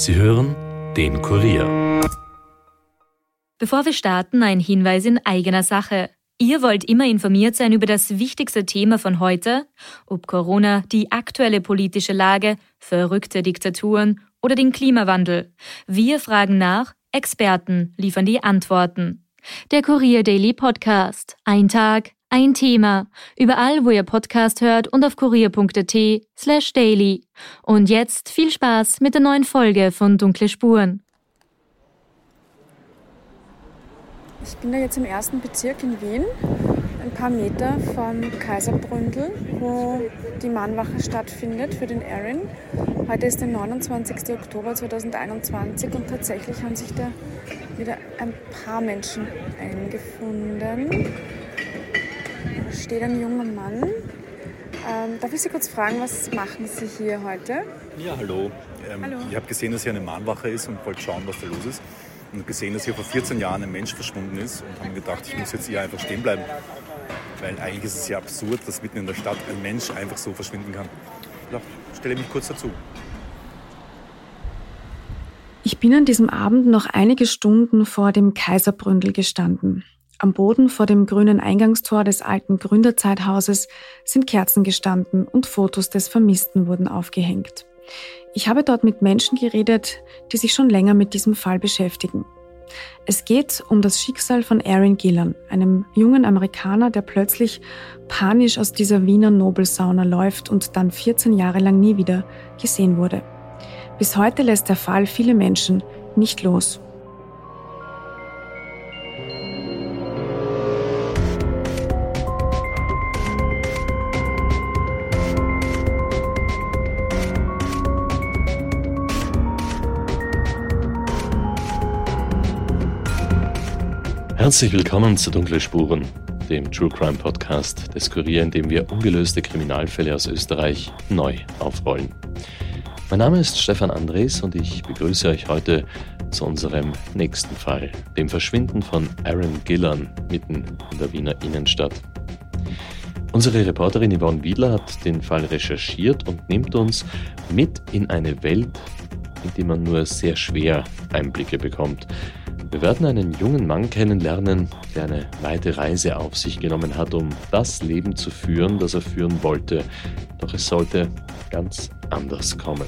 Sie hören den Kurier. Bevor wir starten, ein Hinweis in eigener Sache. Ihr wollt immer informiert sein über das wichtigste Thema von heute, ob Corona, die aktuelle politische Lage, verrückte Diktaturen oder den Klimawandel. Wir fragen nach, Experten liefern die Antworten. Der Kurier Daily Podcast. Ein Tag, ein Thema. Überall, wo ihr Podcast hört und auf kurier.at slash daily. Und jetzt viel Spaß mit der neuen Folge von Dunkle Spuren. Ich bin da jetzt im ersten Bezirk in Wien, ein paar Meter vom Kaiserbründel, wo die Mannwache stattfindet für den Erin. Heute ist der 29. Oktober 2021 und tatsächlich haben sich da wieder ein paar Menschen eingefunden. Da steht ein junger Mann. Ähm, darf ich Sie kurz fragen, was machen Sie hier heute? Ja, hallo. Ähm, Hallo. Ich habe gesehen, dass hier eine Mahnwache ist und wollte schauen, was da los ist. Und gesehen, dass hier vor 14 Jahren ein Mensch verschwunden ist und habe mir gedacht, ich muss jetzt hier einfach stehen bleiben. Weil eigentlich ist es ja absurd, dass mitten in der Stadt ein Mensch einfach so verschwinden kann. Ja, stelle mich kurz dazu. Ich bin an diesem Abend noch einige Stunden vor dem Kaiserbründel gestanden. Am Boden vor dem grünen Eingangstor des alten Gründerzeithauses sind Kerzen gestanden und Fotos des Vermissten wurden aufgehängt. Ich habe dort mit Menschen geredet, die sich schon länger mit diesem Fall beschäftigen. Es geht um das Schicksal von Aaron Gillan, einem jungen Amerikaner, der plötzlich panisch aus dieser Wiener Nobelsauna läuft und dann 14 Jahre lang nie wieder gesehen wurde. Bis heute lässt der Fall viele Menschen nicht los. Herzlich willkommen zu Dunkle Spuren, dem True Crime Podcast des Kurier, in dem wir ungelöste Kriminalfälle aus Österreich neu aufrollen. Mein Name ist Stefan Andres und ich begrüße euch heute zu unserem nächsten Fall, dem Verschwinden von Aaron Gillan mitten in der Wiener Innenstadt. Unsere Reporterin Yvonne Wiedler hat den Fall recherchiert und nimmt uns mit in eine Welt, in die man nur sehr schwer Einblicke bekommt. Wir werden einen jungen Mann kennenlernen, der eine weite Reise auf sich genommen hat, um das Leben zu führen, das er führen wollte. Doch es sollte ganz anders kommen.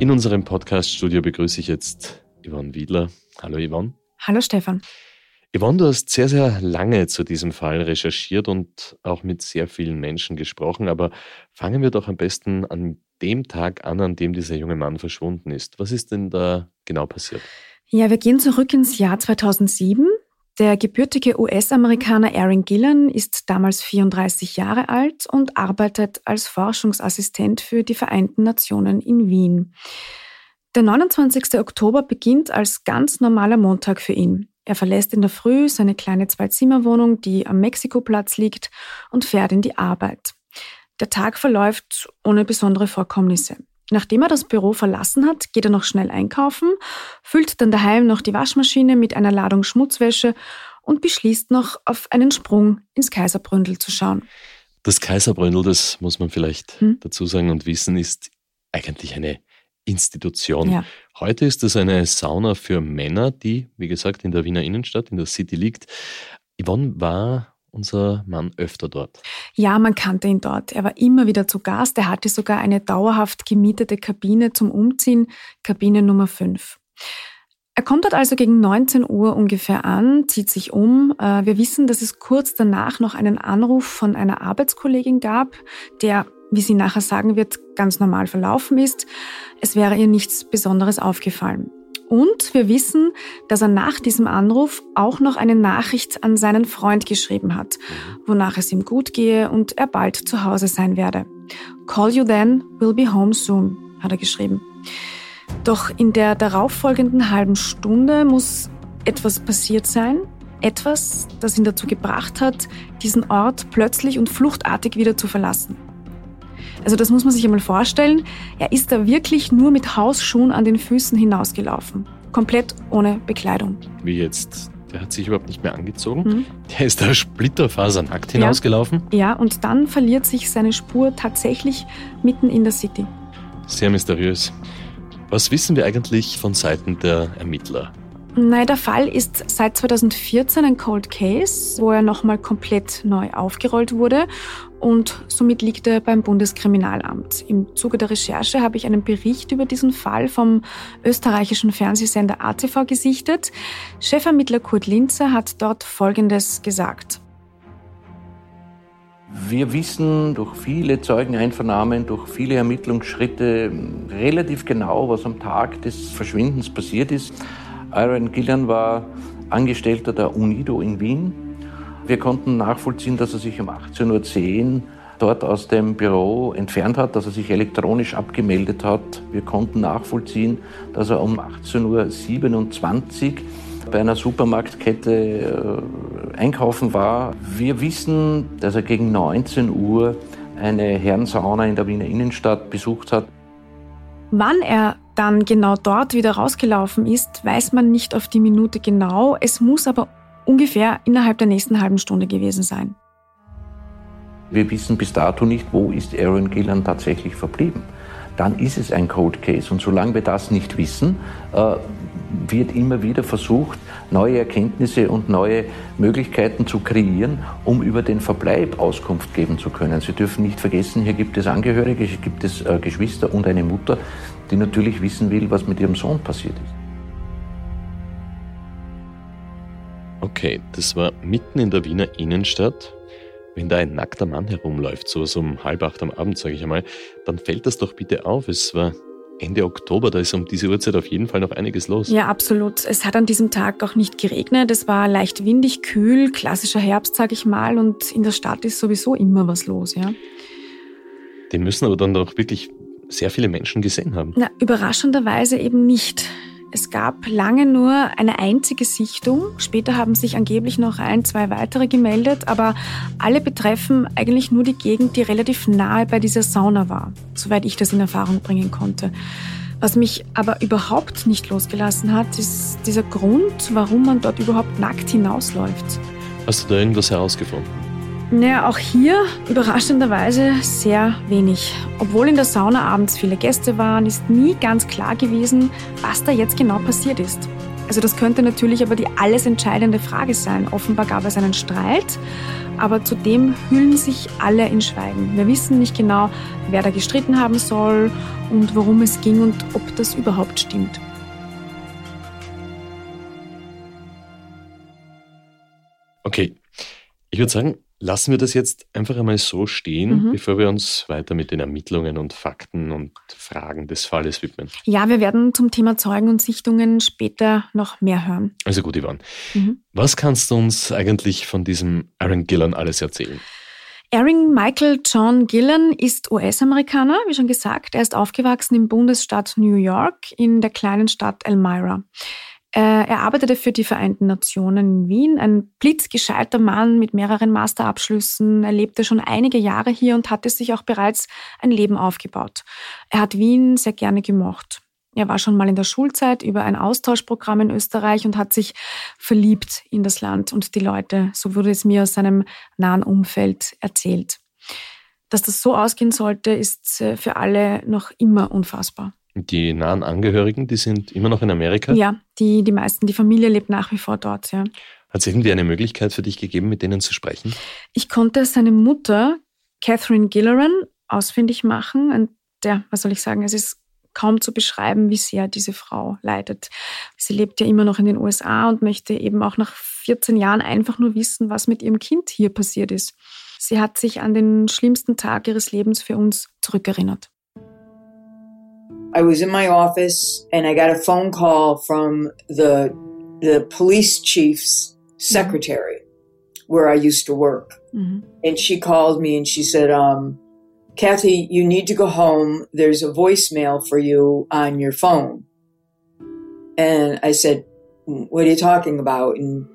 In unserem Podcast-Studio begrüße ich jetzt Yvonne Wiedler. Hallo Yvonne. Hallo Stefan. Yvonne, du hast sehr, sehr lange zu diesem Fall recherchiert und auch mit sehr vielen Menschen gesprochen, aber fangen wir doch am besten an dem Tag an, an dem dieser junge Mann verschwunden ist. Was ist denn da genau passiert? Ja, wir gehen zurück ins Jahr 2007. Der gebürtige US-Amerikaner Aaron Gillan ist damals 34 Jahre alt und arbeitet als Forschungsassistent für die Vereinten Nationen in Wien. Der 29. Oktober beginnt als ganz normaler Montag für ihn. Er verlässt in der Früh seine kleine Zwei-Zimmer-Wohnung, die am Mexikoplatz liegt, und fährt in die Arbeit. Der Tag verläuft ohne besondere Vorkommnisse. Nachdem er das Büro verlassen hat, geht er noch schnell einkaufen, füllt dann daheim noch die Waschmaschine mit einer Ladung Schmutzwäsche und beschließt noch, auf einen Sprung ins Kaiserbründel zu schauen. Das Kaiserbründel, das muss man vielleicht Hm. dazu sagen und wissen, ist eigentlich eine Institution. Ja. Heute ist es eine Sauna für Männer, die, wie gesagt, in der Wiener Innenstadt, in der City liegt. Yvonne war unser Mann öfter dort. Ja, man kannte ihn dort. Er war immer wieder zu Gast. Er hatte sogar eine dauerhaft gemietete Kabine zum Umziehen, Kabine Nummer 5. Er kommt dort also gegen 19 Uhr ungefähr an, zieht sich um. Äh, Wir wissen, dass es kurz danach noch einen Anruf von einer Arbeitskollegin gab, der, wie sie nachher sagen wird, ganz normal verlaufen ist. Es wäre ihr nichts Besonderes aufgefallen. Und wir wissen, dass er nach diesem Anruf auch noch eine Nachricht an seinen Freund geschrieben hat, wonach es ihm gut gehe und er bald zu Hause sein werde. Call you then, will be home soon, hat er geschrieben. Doch in der darauffolgenden halben Stunde muss etwas passiert sein. Etwas, das ihn dazu gebracht hat, diesen Ort plötzlich und fluchtartig wieder zu verlassen. Also das muss man sich einmal vorstellen. Er ist da wirklich nur mit Hausschuhen an den Füßen hinausgelaufen. Komplett ohne Bekleidung. Wie jetzt der hat sich überhaupt nicht mehr angezogen. Mhm. Der ist da splitterfasernackt hinausgelaufen. Ja. ja, und dann verliert sich seine Spur tatsächlich mitten in der City. Sehr mysteriös. Was wissen wir eigentlich von Seiten der Ermittler? Nein, der Fall ist seit 2014 ein Cold Case, wo er nochmal komplett neu aufgerollt wurde und somit liegt er beim Bundeskriminalamt. Im Zuge der Recherche habe ich einen Bericht über diesen Fall vom österreichischen Fernsehsender ATV gesichtet. Chefermittler Kurt Linzer hat dort Folgendes gesagt. Wir wissen durch viele Zeugeneinvernahmen, durch viele Ermittlungsschritte relativ genau, was am Tag des Verschwindens passiert ist. Aaron Gillian war Angestellter der UNIDO in Wien. Wir konnten nachvollziehen, dass er sich um 18.10 Uhr dort aus dem Büro entfernt hat, dass er sich elektronisch abgemeldet hat. Wir konnten nachvollziehen, dass er um 18.27 Uhr bei einer Supermarktkette äh, einkaufen war. Wir wissen, dass er gegen 19 Uhr eine Herrensauna in der Wiener Innenstadt besucht hat. Wann er dann genau dort wieder rausgelaufen ist, weiß man nicht auf die Minute genau. Es muss aber ungefähr innerhalb der nächsten halben Stunde gewesen sein. Wir wissen bis dato nicht, wo ist Aaron Gillan tatsächlich verblieben. Dann ist es ein Code Case. Und solange wir das nicht wissen, äh, wird immer wieder versucht, neue Erkenntnisse und neue Möglichkeiten zu kreieren, um über den Verbleib Auskunft geben zu können. Sie dürfen nicht vergessen, hier gibt es Angehörige, hier gibt es äh, Geschwister und eine Mutter, die natürlich wissen will, was mit ihrem Sohn passiert ist. Okay, das war mitten in der Wiener Innenstadt. Wenn da ein nackter Mann herumläuft, so um halb acht am Abend, sage ich einmal, dann fällt das doch bitte auf. Es war Ende Oktober, da ist um diese Uhrzeit auf jeden Fall noch einiges los. Ja, absolut. Es hat an diesem Tag auch nicht geregnet. Es war leicht windig, kühl, klassischer Herbst, sage ich mal. Und in der Stadt ist sowieso immer was los, ja. Den müssen aber dann doch wirklich sehr viele Menschen gesehen haben. Na, überraschenderweise eben nicht. Es gab lange nur eine einzige Sichtung. Später haben sich angeblich noch ein, zwei weitere gemeldet, aber alle betreffen eigentlich nur die Gegend, die relativ nahe bei dieser Sauna war, soweit ich das in Erfahrung bringen konnte. Was mich aber überhaupt nicht losgelassen hat, ist dieser Grund, warum man dort überhaupt nackt hinausläuft. Hast du da irgendwas herausgefunden? Naja, auch hier überraschenderweise sehr wenig. Obwohl in der Sauna abends viele Gäste waren, ist nie ganz klar gewesen, was da jetzt genau passiert ist. Also das könnte natürlich aber die alles entscheidende Frage sein. Offenbar gab es einen Streit, aber zudem hüllen sich alle in Schweigen. Wir wissen nicht genau, wer da gestritten haben soll und worum es ging und ob das überhaupt stimmt. Okay, ich würde sagen, Lassen wir das jetzt einfach einmal so stehen, mhm. bevor wir uns weiter mit den Ermittlungen und Fakten und Fragen des Falles widmen. Ja, wir werden zum Thema Zeugen und Sichtungen später noch mehr hören. Also gut, Yvonne. Mhm. Was kannst du uns eigentlich von diesem Aaron Gillan alles erzählen? Aaron Michael John Gillan ist US-Amerikaner, wie schon gesagt. Er ist aufgewachsen im Bundesstaat New York in der kleinen Stadt Elmira. Äh, er arbeitete für die Vereinten Nationen in Wien, ein blitzgescheiter Mann mit mehreren Masterabschlüssen. Er lebte schon einige Jahre hier und hatte sich auch bereits ein Leben aufgebaut. Er hat Wien sehr gerne gemocht. Er war schon mal in der Schulzeit über ein Austauschprogramm in Österreich und hat sich verliebt in das Land und die Leute. So wurde es mir aus seinem nahen Umfeld erzählt. Dass das so ausgehen sollte, ist äh, für alle noch immer unfassbar. Die nahen Angehörigen, die sind immer noch in Amerika? Ja, die, die meisten. Die Familie lebt nach wie vor dort, ja. Hat es irgendwie eine Möglichkeit für dich gegeben, mit denen zu sprechen? Ich konnte seine Mutter, Catherine Gilleran, ausfindig machen. Und ja, was soll ich sagen, es ist kaum zu beschreiben, wie sehr diese Frau leidet. Sie lebt ja immer noch in den USA und möchte eben auch nach 14 Jahren einfach nur wissen, was mit ihrem Kind hier passiert ist. Sie hat sich an den schlimmsten Tag ihres Lebens für uns zurückerinnert. I was in my office and I got a phone call from the the police chief's secretary where I used to work. Mm-hmm. And she called me and she said, um, Kathy, you need to go home. There's a voicemail for you on your phone. And I said, what are you talking about? And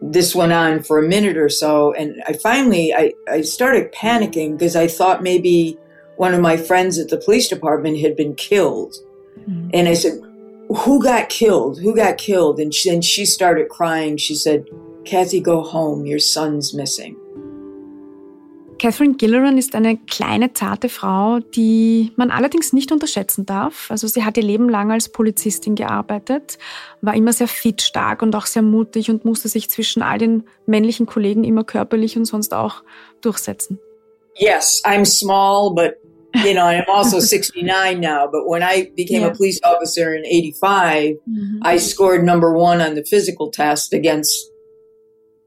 this went on for a minute or so. And I finally, I, I started panicking because I thought maybe one of my friends at the police department had been killed. Mm-hmm. And I said, who got killed? Who got killed? And then she started crying. She said, Kathy, go home. Your son's missing. Catherine Gilleran ist eine kleine, zarte Frau, die man allerdings nicht unterschätzen darf. Also sie hat ihr Leben lang als Polizistin gearbeitet, war immer sehr fit, stark und auch sehr mutig und musste sich zwischen all den männlichen Kollegen immer körperlich und sonst auch durchsetzen. Yes, I'm small, but you know, I'm also 69 now. But when I became yeah. a police officer in 85, mm-hmm. I scored number one on the physical test against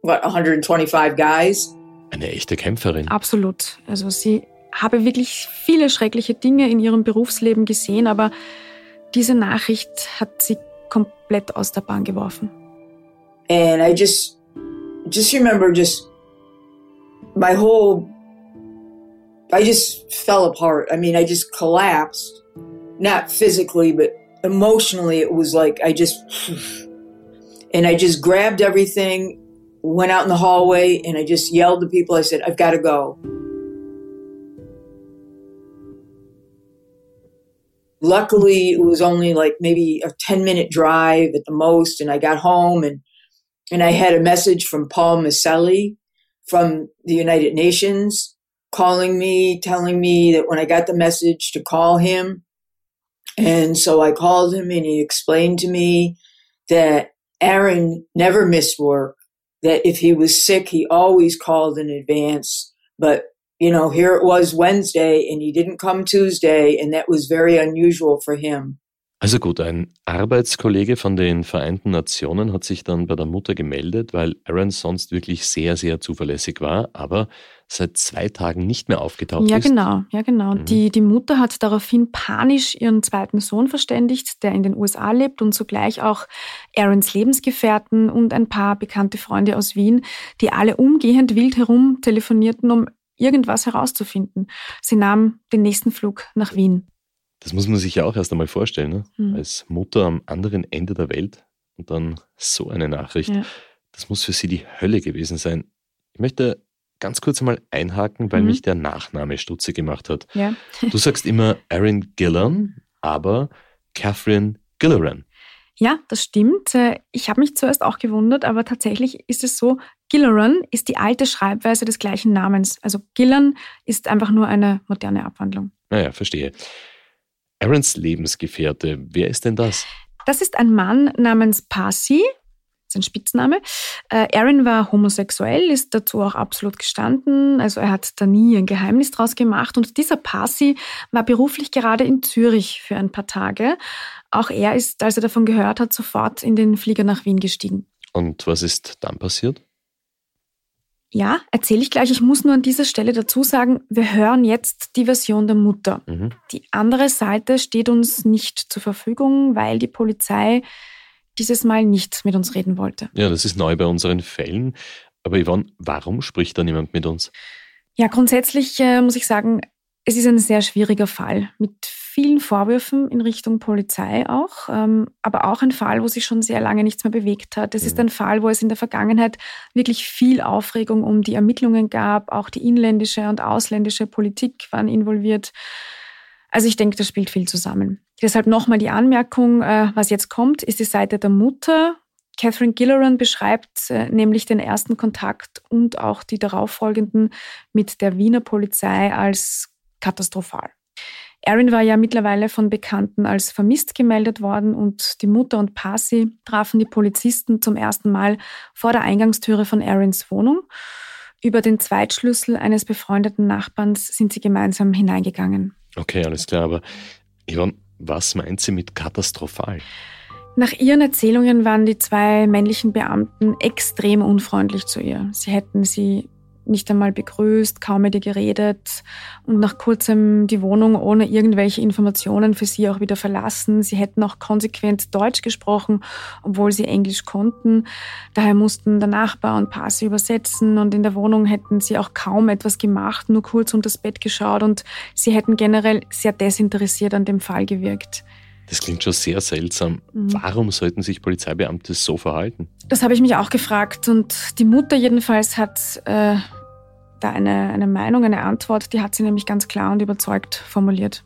what 125 guys. Eine echte Kämpferin. Absolut. Also sie habe wirklich viele schreckliche Dinge in ihrem Berufsleben gesehen, aber diese Nachricht hat sie komplett aus der Bahn geworfen. And I just just remember just my whole I just fell apart. I mean, I just collapsed. Not physically, but emotionally it was like I just and I just grabbed everything went out in the hallway and I just yelled to people. I said, I've got to go. Luckily, it was only like maybe a 10 minute drive at the most. And I got home and, and I had a message from Paul Maselli from the United Nations calling me, telling me that when I got the message to call him. And so I called him and he explained to me that Aaron never missed work that if he was sick, he always called in advance. But, you know, here it was Wednesday and he didn't come Tuesday, and that was very unusual for him. Also gut, ein Arbeitskollege von den Vereinten Nationen hat sich dann bei der Mutter gemeldet, weil Aaron sonst wirklich sehr, sehr zuverlässig war, aber seit zwei Tagen nicht mehr aufgetaucht ja, ist. Ja, genau, ja, genau. Mhm. Die, die Mutter hat daraufhin panisch ihren zweiten Sohn verständigt, der in den USA lebt und zugleich auch Aarons Lebensgefährten und ein paar bekannte Freunde aus Wien, die alle umgehend wild herum telefonierten, um irgendwas herauszufinden. Sie nahm den nächsten Flug nach Wien. Das muss man sich ja auch erst einmal vorstellen, ne? Mhm. als Mutter am anderen Ende der Welt und dann so eine Nachricht. Ja. Das muss für sie die Hölle gewesen sein. Ich möchte ganz kurz einmal einhaken, weil mhm. mich der Nachname Stutze gemacht hat. Ja. du sagst immer Erin Gillan, aber Catherine Gilleran. Ja, das stimmt. Äh, ich habe mich zuerst auch gewundert, aber tatsächlich ist es so, Gilleran ist die alte Schreibweise des gleichen Namens. Also Gillan ist einfach nur eine moderne Abwandlung. Naja, verstehe. Aarons Lebensgefährte, wer ist denn das? Das ist ein Mann namens Pasi, sein Spitzname. Äh, Aaron war homosexuell, ist dazu auch absolut gestanden. Also er hat da nie ein Geheimnis draus gemacht. Und dieser Pasi war beruflich gerade in Zürich für ein paar Tage. Auch er ist, als er davon gehört hat, sofort in den Flieger nach Wien gestiegen. Und was ist dann passiert? Ja, erzähle ich gleich. Ich muss nur an dieser Stelle dazu sagen, wir hören jetzt die Version der Mutter. Mhm. Die andere Seite steht uns nicht zur Verfügung, weil die Polizei dieses Mal nicht mit uns reden wollte. Ja, das ist neu bei unseren Fällen. Aber Yvonne, warum spricht da niemand mit uns? Ja, grundsätzlich äh, muss ich sagen, es ist ein sehr schwieriger Fall mit vielen Vorwürfen in Richtung Polizei auch, ähm, aber auch ein Fall, wo sich schon sehr lange nichts mehr bewegt hat. Es mhm. ist ein Fall, wo es in der Vergangenheit wirklich viel Aufregung um die Ermittlungen gab. Auch die inländische und ausländische Politik waren involviert. Also ich denke, das spielt viel zusammen. Deshalb nochmal die Anmerkung, äh, was jetzt kommt, ist die Seite der Mutter. Catherine Gilleran beschreibt äh, nämlich den ersten Kontakt und auch die darauffolgenden mit der Wiener Polizei als katastrophal. Erin war ja mittlerweile von Bekannten als vermisst gemeldet worden und die Mutter und Pasi trafen die Polizisten zum ersten Mal vor der Eingangstüre von Erins Wohnung. Über den Zweitschlüssel eines befreundeten Nachbarns sind sie gemeinsam hineingegangen. Okay, alles klar, aber Yvonne, was meint sie mit katastrophal? Nach ihren Erzählungen waren die zwei männlichen Beamten extrem unfreundlich zu ihr. Sie hätten sie nicht einmal begrüßt, kaum mit ihr geredet und nach kurzem die Wohnung ohne irgendwelche Informationen für sie auch wieder verlassen. Sie hätten auch konsequent Deutsch gesprochen, obwohl sie Englisch konnten. Daher mussten der Nachbar und Paar sie übersetzen und in der Wohnung hätten sie auch kaum etwas gemacht, nur kurz unter das Bett geschaut und sie hätten generell sehr desinteressiert an dem Fall gewirkt. Das klingt schon sehr seltsam. Mhm. Warum sollten sich Polizeibeamte so verhalten? Das habe ich mich auch gefragt. Und die Mutter jedenfalls hat äh, da eine, eine Meinung, eine Antwort, die hat sie nämlich ganz klar und überzeugt formuliert.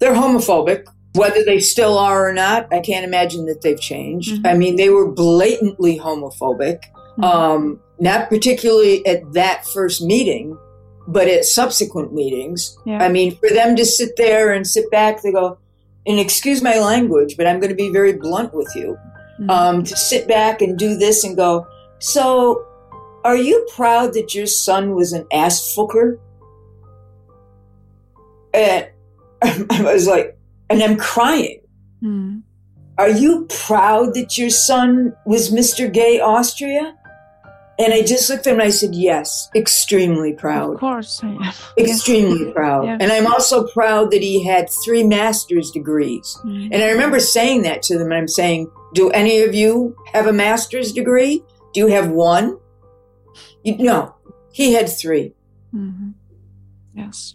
They're homophobic. Whether they still are or not, I can't imagine that they've changed. Mm-hmm. I mean, they were blatantly homophobic, mm-hmm. um, not particularly at that first meeting, but at subsequent meetings. Yeah. I mean, for them to sit there and sit back, they go, and excuse my language, but I'm going to be very blunt with you. Mm-hmm. Um, to sit back and do this and go, so are you proud that your son was an ass fooker? And I was like, and I'm crying. Mm. Are you proud that your son was Mr. Gay Austria? And I just looked at him and I said, Yes, extremely proud. Of course, I am. Extremely yeah. proud. Yeah. And I'm also proud that he had three master's degrees. Mm-hmm. And I remember saying that to them. And I'm saying, Do any of you have a master's degree? Do you have one? You, no, he had 3 mm-hmm. Yes.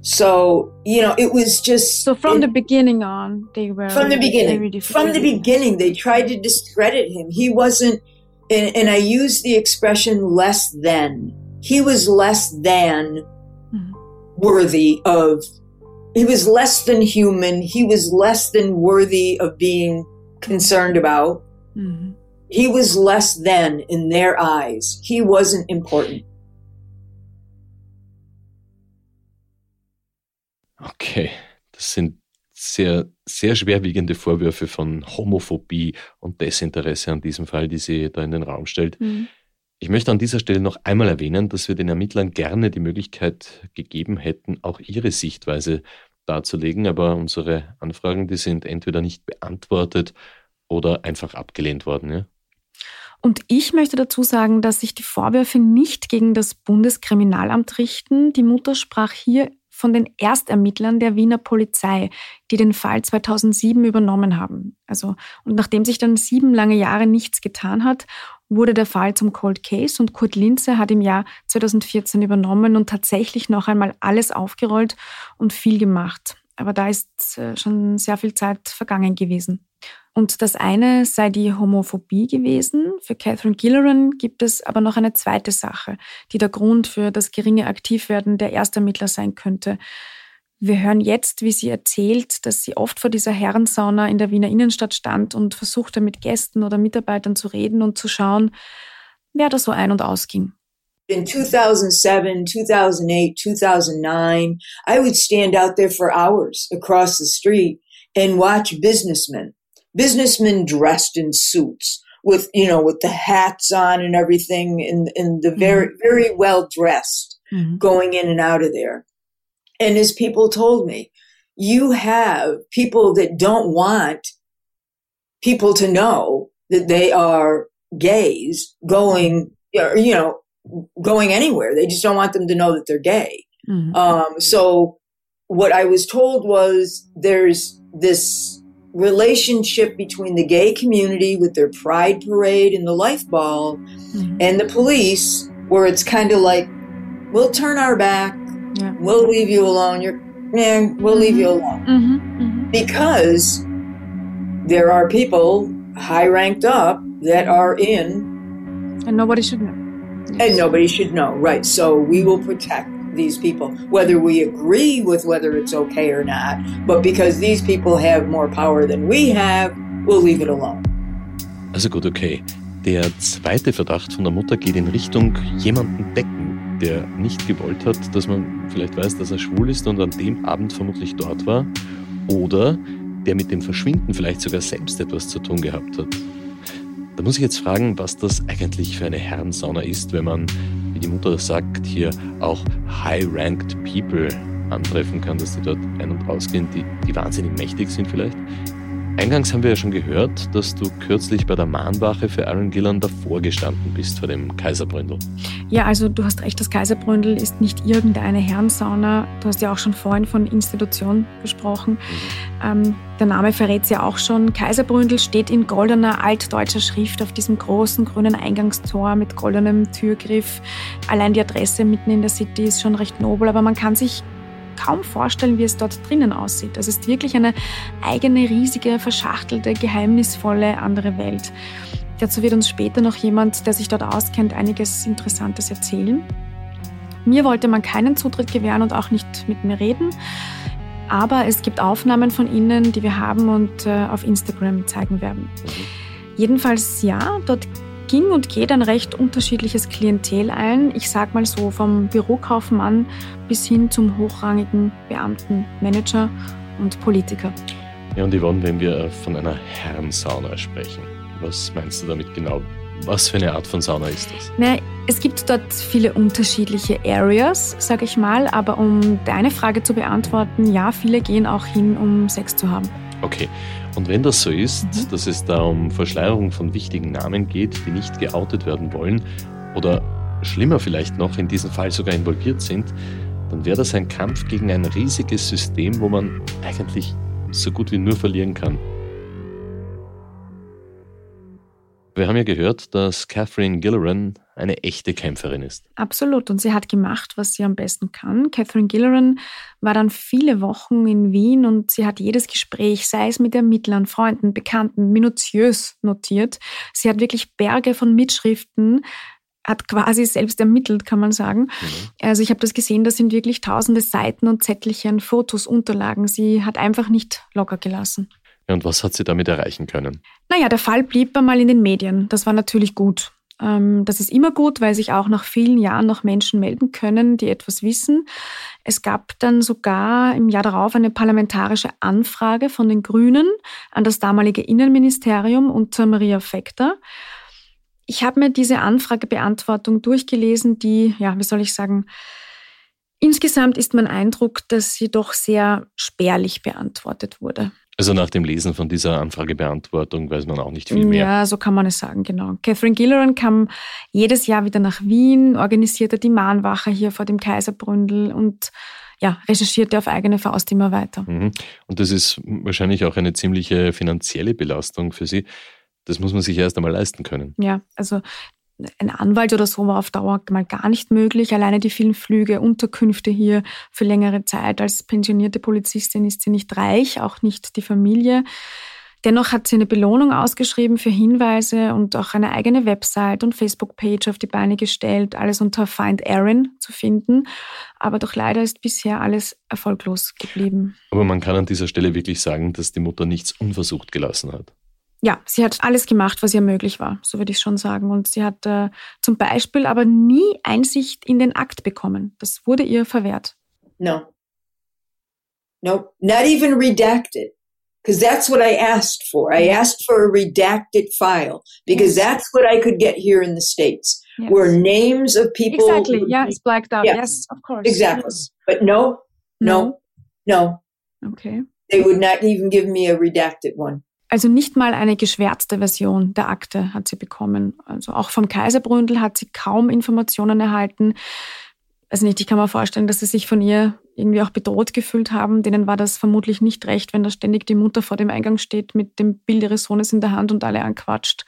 So, you know, it was just. So from it, the beginning on, they were. From the beginning. From the beginning, they tried to discredit him. He wasn't and, and I use the expression less than. He was less than mm-hmm. worthy of, he was less than human. He was less than worthy of being concerned about. Mm-hmm. He was less than in their eyes. He wasn't important. Okay, das sind sehr, sehr schwerwiegende Vorwürfe von Homophobie und Desinteresse an diesem Fall, die sie da in den Raum stellt. Mhm. Ich möchte an dieser Stelle noch einmal erwähnen, dass wir den Ermittlern gerne die Möglichkeit gegeben hätten, auch ihre Sichtweise darzulegen, aber unsere Anfragen, die sind entweder nicht beantwortet oder einfach abgelehnt worden. Ja? Und ich möchte dazu sagen, dass sich die Vorwürfe nicht gegen das Bundeskriminalamt richten. Die Mutter sprach hier von den Erstermittlern der Wiener Polizei, die den Fall 2007 übernommen haben. Also, und nachdem sich dann sieben lange Jahre nichts getan hat, wurde der Fall zum Cold Case und Kurt Linze hat im Jahr 2014 übernommen und tatsächlich noch einmal alles aufgerollt und viel gemacht. Aber da ist äh, schon sehr viel Zeit vergangen gewesen. Und das eine sei die Homophobie gewesen. Für Catherine Gilleran gibt es aber noch eine zweite Sache, die der Grund für das geringe Aktivwerden der Erstermittler sein könnte. Wir hören jetzt, wie sie erzählt, dass sie oft vor dieser Herrensauna in der Wiener Innenstadt stand und versuchte mit Gästen oder Mitarbeitern zu reden und zu schauen, wer da so ein- und ausging. In 2007, 2008, 2009, I would stand out there for hours across the street and watch businessmen businessmen dressed in suits with, you know, with the hats on and everything and, and the very, mm-hmm. very well dressed mm-hmm. going in and out of there. And as people told me, you have people that don't want people to know that they are gays going, you know, going anywhere. They just don't want them to know that they're gay. Mm-hmm. Um, so what I was told was there's this relationship between the gay community with their pride parade and the life ball mm-hmm. and the police where it's kind of like we'll turn our back yeah. we'll leave you alone you're man we'll mm-hmm. leave you alone mm-hmm. mm-hmm. because there are people high ranked up that are in and nobody should know yes. and nobody should know right so we will protect these people, whether we agree with whether it's okay or not. But because these people have more power than we have, we'll leave it alone. Also gut, okay. Der zweite Verdacht von der Mutter geht in Richtung jemanden decken, der nicht gewollt hat, dass man vielleicht weiß, dass er schwul ist und an dem Abend vermutlich dort war. Oder der mit dem Verschwinden vielleicht sogar selbst etwas zu tun gehabt hat. Da muss ich jetzt fragen, was das eigentlich für eine Herrensauna ist, wenn man wie die Mutter sagt, hier auch high-ranked people antreffen kann, dass die dort ein- und ausgehen, die, die wahnsinnig mächtig sind vielleicht. Eingangs haben wir ja schon gehört, dass du kürzlich bei der Mahnwache für Aaron Gillan davor gestanden bist vor dem Kaiserbründel. Ja, also du hast recht, das Kaiserbründel ist nicht irgendeine Herrensauna. Du hast ja auch schon vorhin von Institution gesprochen. Mhm. Ähm, der Name verrät es ja auch schon. Kaiserbründel steht in goldener altdeutscher Schrift auf diesem großen grünen Eingangstor mit goldenem Türgriff. Allein die Adresse mitten in der City ist schon recht nobel, aber man kann sich kaum vorstellen, wie es dort drinnen aussieht. Das ist wirklich eine eigene, riesige, verschachtelte, geheimnisvolle andere Welt. Dazu wird uns später noch jemand, der sich dort auskennt, einiges Interessantes erzählen. Mir wollte man keinen Zutritt gewähren und auch nicht mit mir reden. Aber es gibt Aufnahmen von ihnen, die wir haben und äh, auf Instagram zeigen werden. Mhm. Jedenfalls ja, dort ging und geht ein recht unterschiedliches Klientel ein. Ich sag mal so, vom Bürokaufmann bis hin zum hochrangigen Beamten, Manager und Politiker. Ja, und Yvonne, wenn wir von einer Herrensauna sprechen, was meinst du damit genau? Was für eine Art von Sauna ist das? Na, es gibt dort viele unterschiedliche Areas, sage ich mal, aber um deine Frage zu beantworten, ja, viele gehen auch hin, um Sex zu haben. Okay, und wenn das so ist, mhm. dass es da um Verschleierung von wichtigen Namen geht, die nicht geoutet werden wollen oder schlimmer vielleicht noch in diesem Fall sogar involviert sind, dann wäre das ein Kampf gegen ein riesiges System, wo man eigentlich so gut wie nur verlieren kann. Wir haben ja gehört, dass Catherine Gilleran eine echte Kämpferin ist. Absolut. Und sie hat gemacht, was sie am besten kann. Catherine Gilleran war dann viele Wochen in Wien und sie hat jedes Gespräch, sei es mit Ermittlern, Freunden, Bekannten, minutiös notiert. Sie hat wirklich Berge von Mitschriften hat quasi selbst ermittelt, kann man sagen. Mhm. Also ich habe das gesehen, da sind wirklich tausende Seiten und Zettelchen, Fotos, Unterlagen. Sie hat einfach nicht locker gelassen. Ja, und was hat sie damit erreichen können? Naja, der Fall blieb einmal in den Medien. Das war natürlich gut. Ähm, das ist immer gut, weil sich auch nach vielen Jahren noch Menschen melden können, die etwas wissen. Es gab dann sogar im Jahr darauf eine parlamentarische Anfrage von den Grünen an das damalige Innenministerium unter Maria Fekter. Ich habe mir diese Anfragebeantwortung durchgelesen, die, ja, wie soll ich sagen, insgesamt ist mein Eindruck, dass sie doch sehr spärlich beantwortet wurde. Also nach dem Lesen von dieser Anfragebeantwortung weiß man auch nicht viel mehr. Ja, so kann man es sagen, genau. Catherine Gilleran kam jedes Jahr wieder nach Wien, organisierte die Mahnwache hier vor dem Kaiserbründel und ja, recherchierte auf eigene Faust immer weiter. Mhm. Und das ist wahrscheinlich auch eine ziemliche finanzielle Belastung für Sie. Das muss man sich erst einmal leisten können. Ja, also ein Anwalt oder so war auf Dauer mal gar nicht möglich. Alleine die vielen Flüge, Unterkünfte hier für längere Zeit. Als pensionierte Polizistin ist sie nicht reich, auch nicht die Familie. Dennoch hat sie eine Belohnung ausgeschrieben für Hinweise und auch eine eigene Website und Facebook-Page auf die Beine gestellt, alles unter Find Aaron zu finden. Aber doch leider ist bisher alles erfolglos geblieben. Aber man kann an dieser Stelle wirklich sagen, dass die Mutter nichts unversucht gelassen hat ja, sie hat alles gemacht, was ihr möglich war, so würde ich schon sagen. Und sie hat äh, zum Beispiel aber nie Einsicht in den Akt bekommen. Das wurde ihr verwehrt. No. No, not even redacted. Because that's what I asked for. I asked for a redacted file because yes. that's what I could get here in the States, yes. where names of people. Exactly. Yeah, it's blacked out. Yes, yes of course. Exactly. Yes. But no, no, no, no. Okay. They would not even give me a redacted one. Also nicht mal eine geschwärzte Version der Akte hat sie bekommen. Also auch vom Kaiserbründel hat sie kaum Informationen erhalten. Also nicht, ich kann mir vorstellen, dass sie sich von ihr irgendwie auch bedroht gefühlt haben. Denen war das vermutlich nicht recht, wenn da ständig die Mutter vor dem Eingang steht mit dem Bild ihres Sohnes in der Hand und alle anquatscht.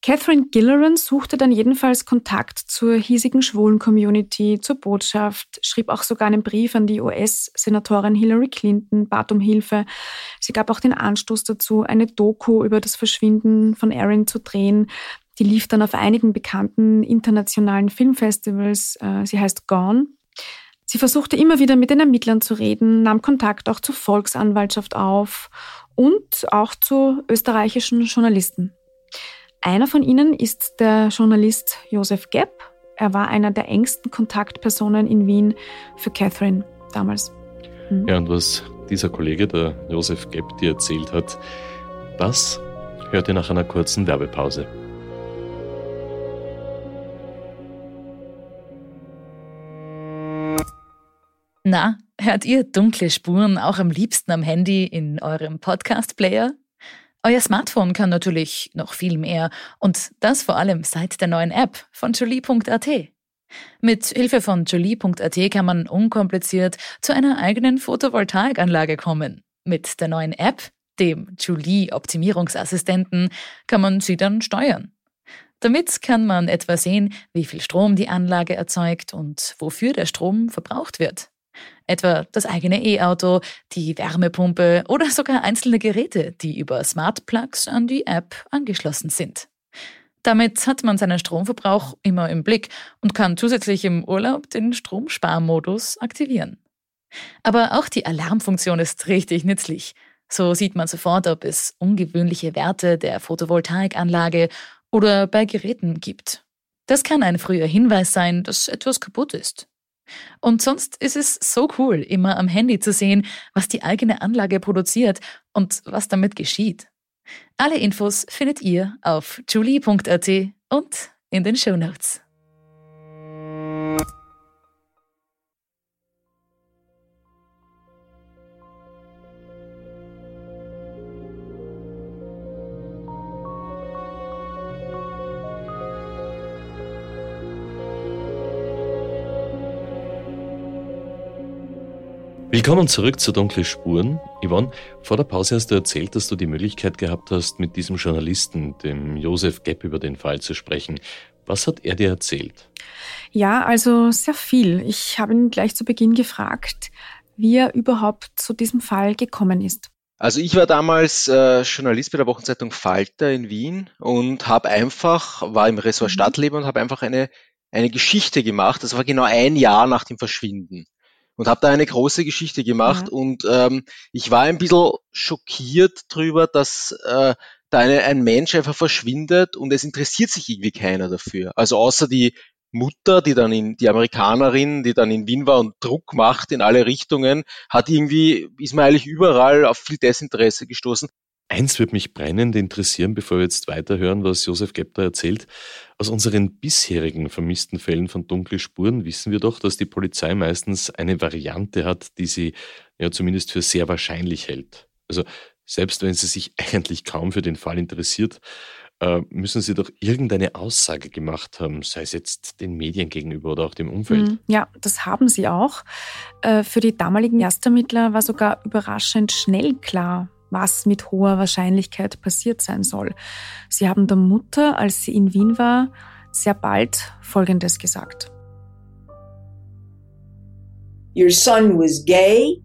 Catherine Gilleran suchte dann jedenfalls Kontakt zur hiesigen schwulen Community, zur Botschaft, schrieb auch sogar einen Brief an die US-Senatorin Hillary Clinton, bat um Hilfe. Sie gab auch den Anstoß dazu, eine Doku über das Verschwinden von Erin zu drehen. Die lief dann auf einigen bekannten internationalen Filmfestivals. Äh, sie heißt Gone. Sie versuchte immer wieder mit den Ermittlern zu reden, nahm Kontakt auch zur Volksanwaltschaft auf und auch zu österreichischen Journalisten. Einer von ihnen ist der Journalist Josef Gepp. Er war einer der engsten Kontaktpersonen in Wien für Catherine damals. Hm. Ja, und was dieser Kollege, der Josef Gepp, dir erzählt hat, das hört ihr nach einer kurzen Werbepause. Na, hört ihr dunkle Spuren auch am liebsten am Handy in eurem Podcast-Player? Euer Smartphone kann natürlich noch viel mehr und das vor allem seit der neuen App von Jolie.at. Mit Hilfe von Jolie.at kann man unkompliziert zu einer eigenen Photovoltaikanlage kommen. Mit der neuen App, dem Jolie Optimierungsassistenten, kann man sie dann steuern. Damit kann man etwa sehen, wie viel Strom die Anlage erzeugt und wofür der Strom verbraucht wird. Etwa das eigene E-Auto, die Wärmepumpe oder sogar einzelne Geräte, die über Smart Plugs an die App angeschlossen sind. Damit hat man seinen Stromverbrauch immer im Blick und kann zusätzlich im Urlaub den Stromsparmodus aktivieren. Aber auch die Alarmfunktion ist richtig nützlich. So sieht man sofort, ob es ungewöhnliche Werte der Photovoltaikanlage oder bei Geräten gibt. Das kann ein früher Hinweis sein, dass etwas kaputt ist. Und sonst ist es so cool, immer am Handy zu sehen, was die eigene Anlage produziert und was damit geschieht. Alle Infos findet ihr auf julie.at und in den Show Willkommen zurück zu Dunkle Spuren. Yvonne, vor der Pause hast du erzählt, dass du die Möglichkeit gehabt hast, mit diesem Journalisten, dem Josef Gepp, über den Fall zu sprechen. Was hat er dir erzählt? Ja, also sehr viel. Ich habe ihn gleich zu Beginn gefragt, wie er überhaupt zu diesem Fall gekommen ist. Also ich war damals äh, Journalist bei der Wochenzeitung Falter in Wien und habe einfach, war im Ressort mhm. Stadtleben und habe einfach eine, eine Geschichte gemacht. Das war genau ein Jahr nach dem Verschwinden und habe da eine große Geschichte gemacht ja. und ähm, ich war ein bisschen schockiert drüber, dass äh, da eine, ein Mensch einfach verschwindet und es interessiert sich irgendwie keiner dafür. Also außer die Mutter, die dann in, die Amerikanerin, die dann in Wien war und Druck macht in alle Richtungen, hat irgendwie, ist man eigentlich überall auf viel Desinteresse gestoßen. Eins wird mich brennend interessieren, bevor wir jetzt weiterhören, was Josef Gepter erzählt. Aus unseren bisherigen vermissten Fällen von dunkle Spuren wissen wir doch, dass die Polizei meistens eine Variante hat, die sie ja zumindest für sehr wahrscheinlich hält. Also selbst wenn sie sich eigentlich kaum für den Fall interessiert, äh, müssen sie doch irgendeine Aussage gemacht haben, sei es jetzt den Medien gegenüber oder auch dem Umfeld. Hm, ja, das haben sie auch. Äh, für die damaligen Erstermittler war sogar überraschend schnell klar, was mit hoher Wahrscheinlichkeit passiert sein soll. Sie haben der Mutter, als sie in Wien war, sehr bald Folgendes gesagt. Your son was gay,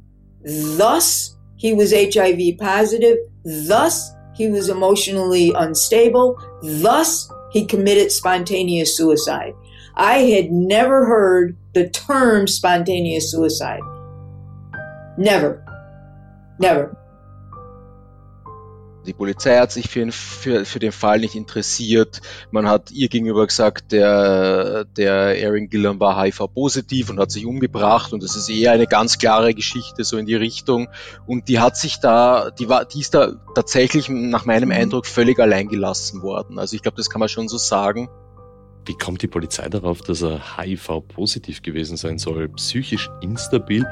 thus he was HIV positive, thus he was emotionally unstable, thus he committed spontaneous suicide. I had never heard the term spontaneous suicide. Never. Never. Die Polizei hat sich für, für, für den Fall nicht interessiert. Man hat ihr gegenüber gesagt, der, der Aaron Gillan war HIV-positiv und hat sich umgebracht und das ist eher eine ganz klare Geschichte so in die Richtung. Und die hat sich da, die war, die ist da tatsächlich nach meinem mhm. Eindruck völlig allein gelassen worden. Also ich glaube, das kann man schon so sagen. Wie kommt die Polizei darauf, dass er HIV-positiv gewesen sein soll, psychisch instabil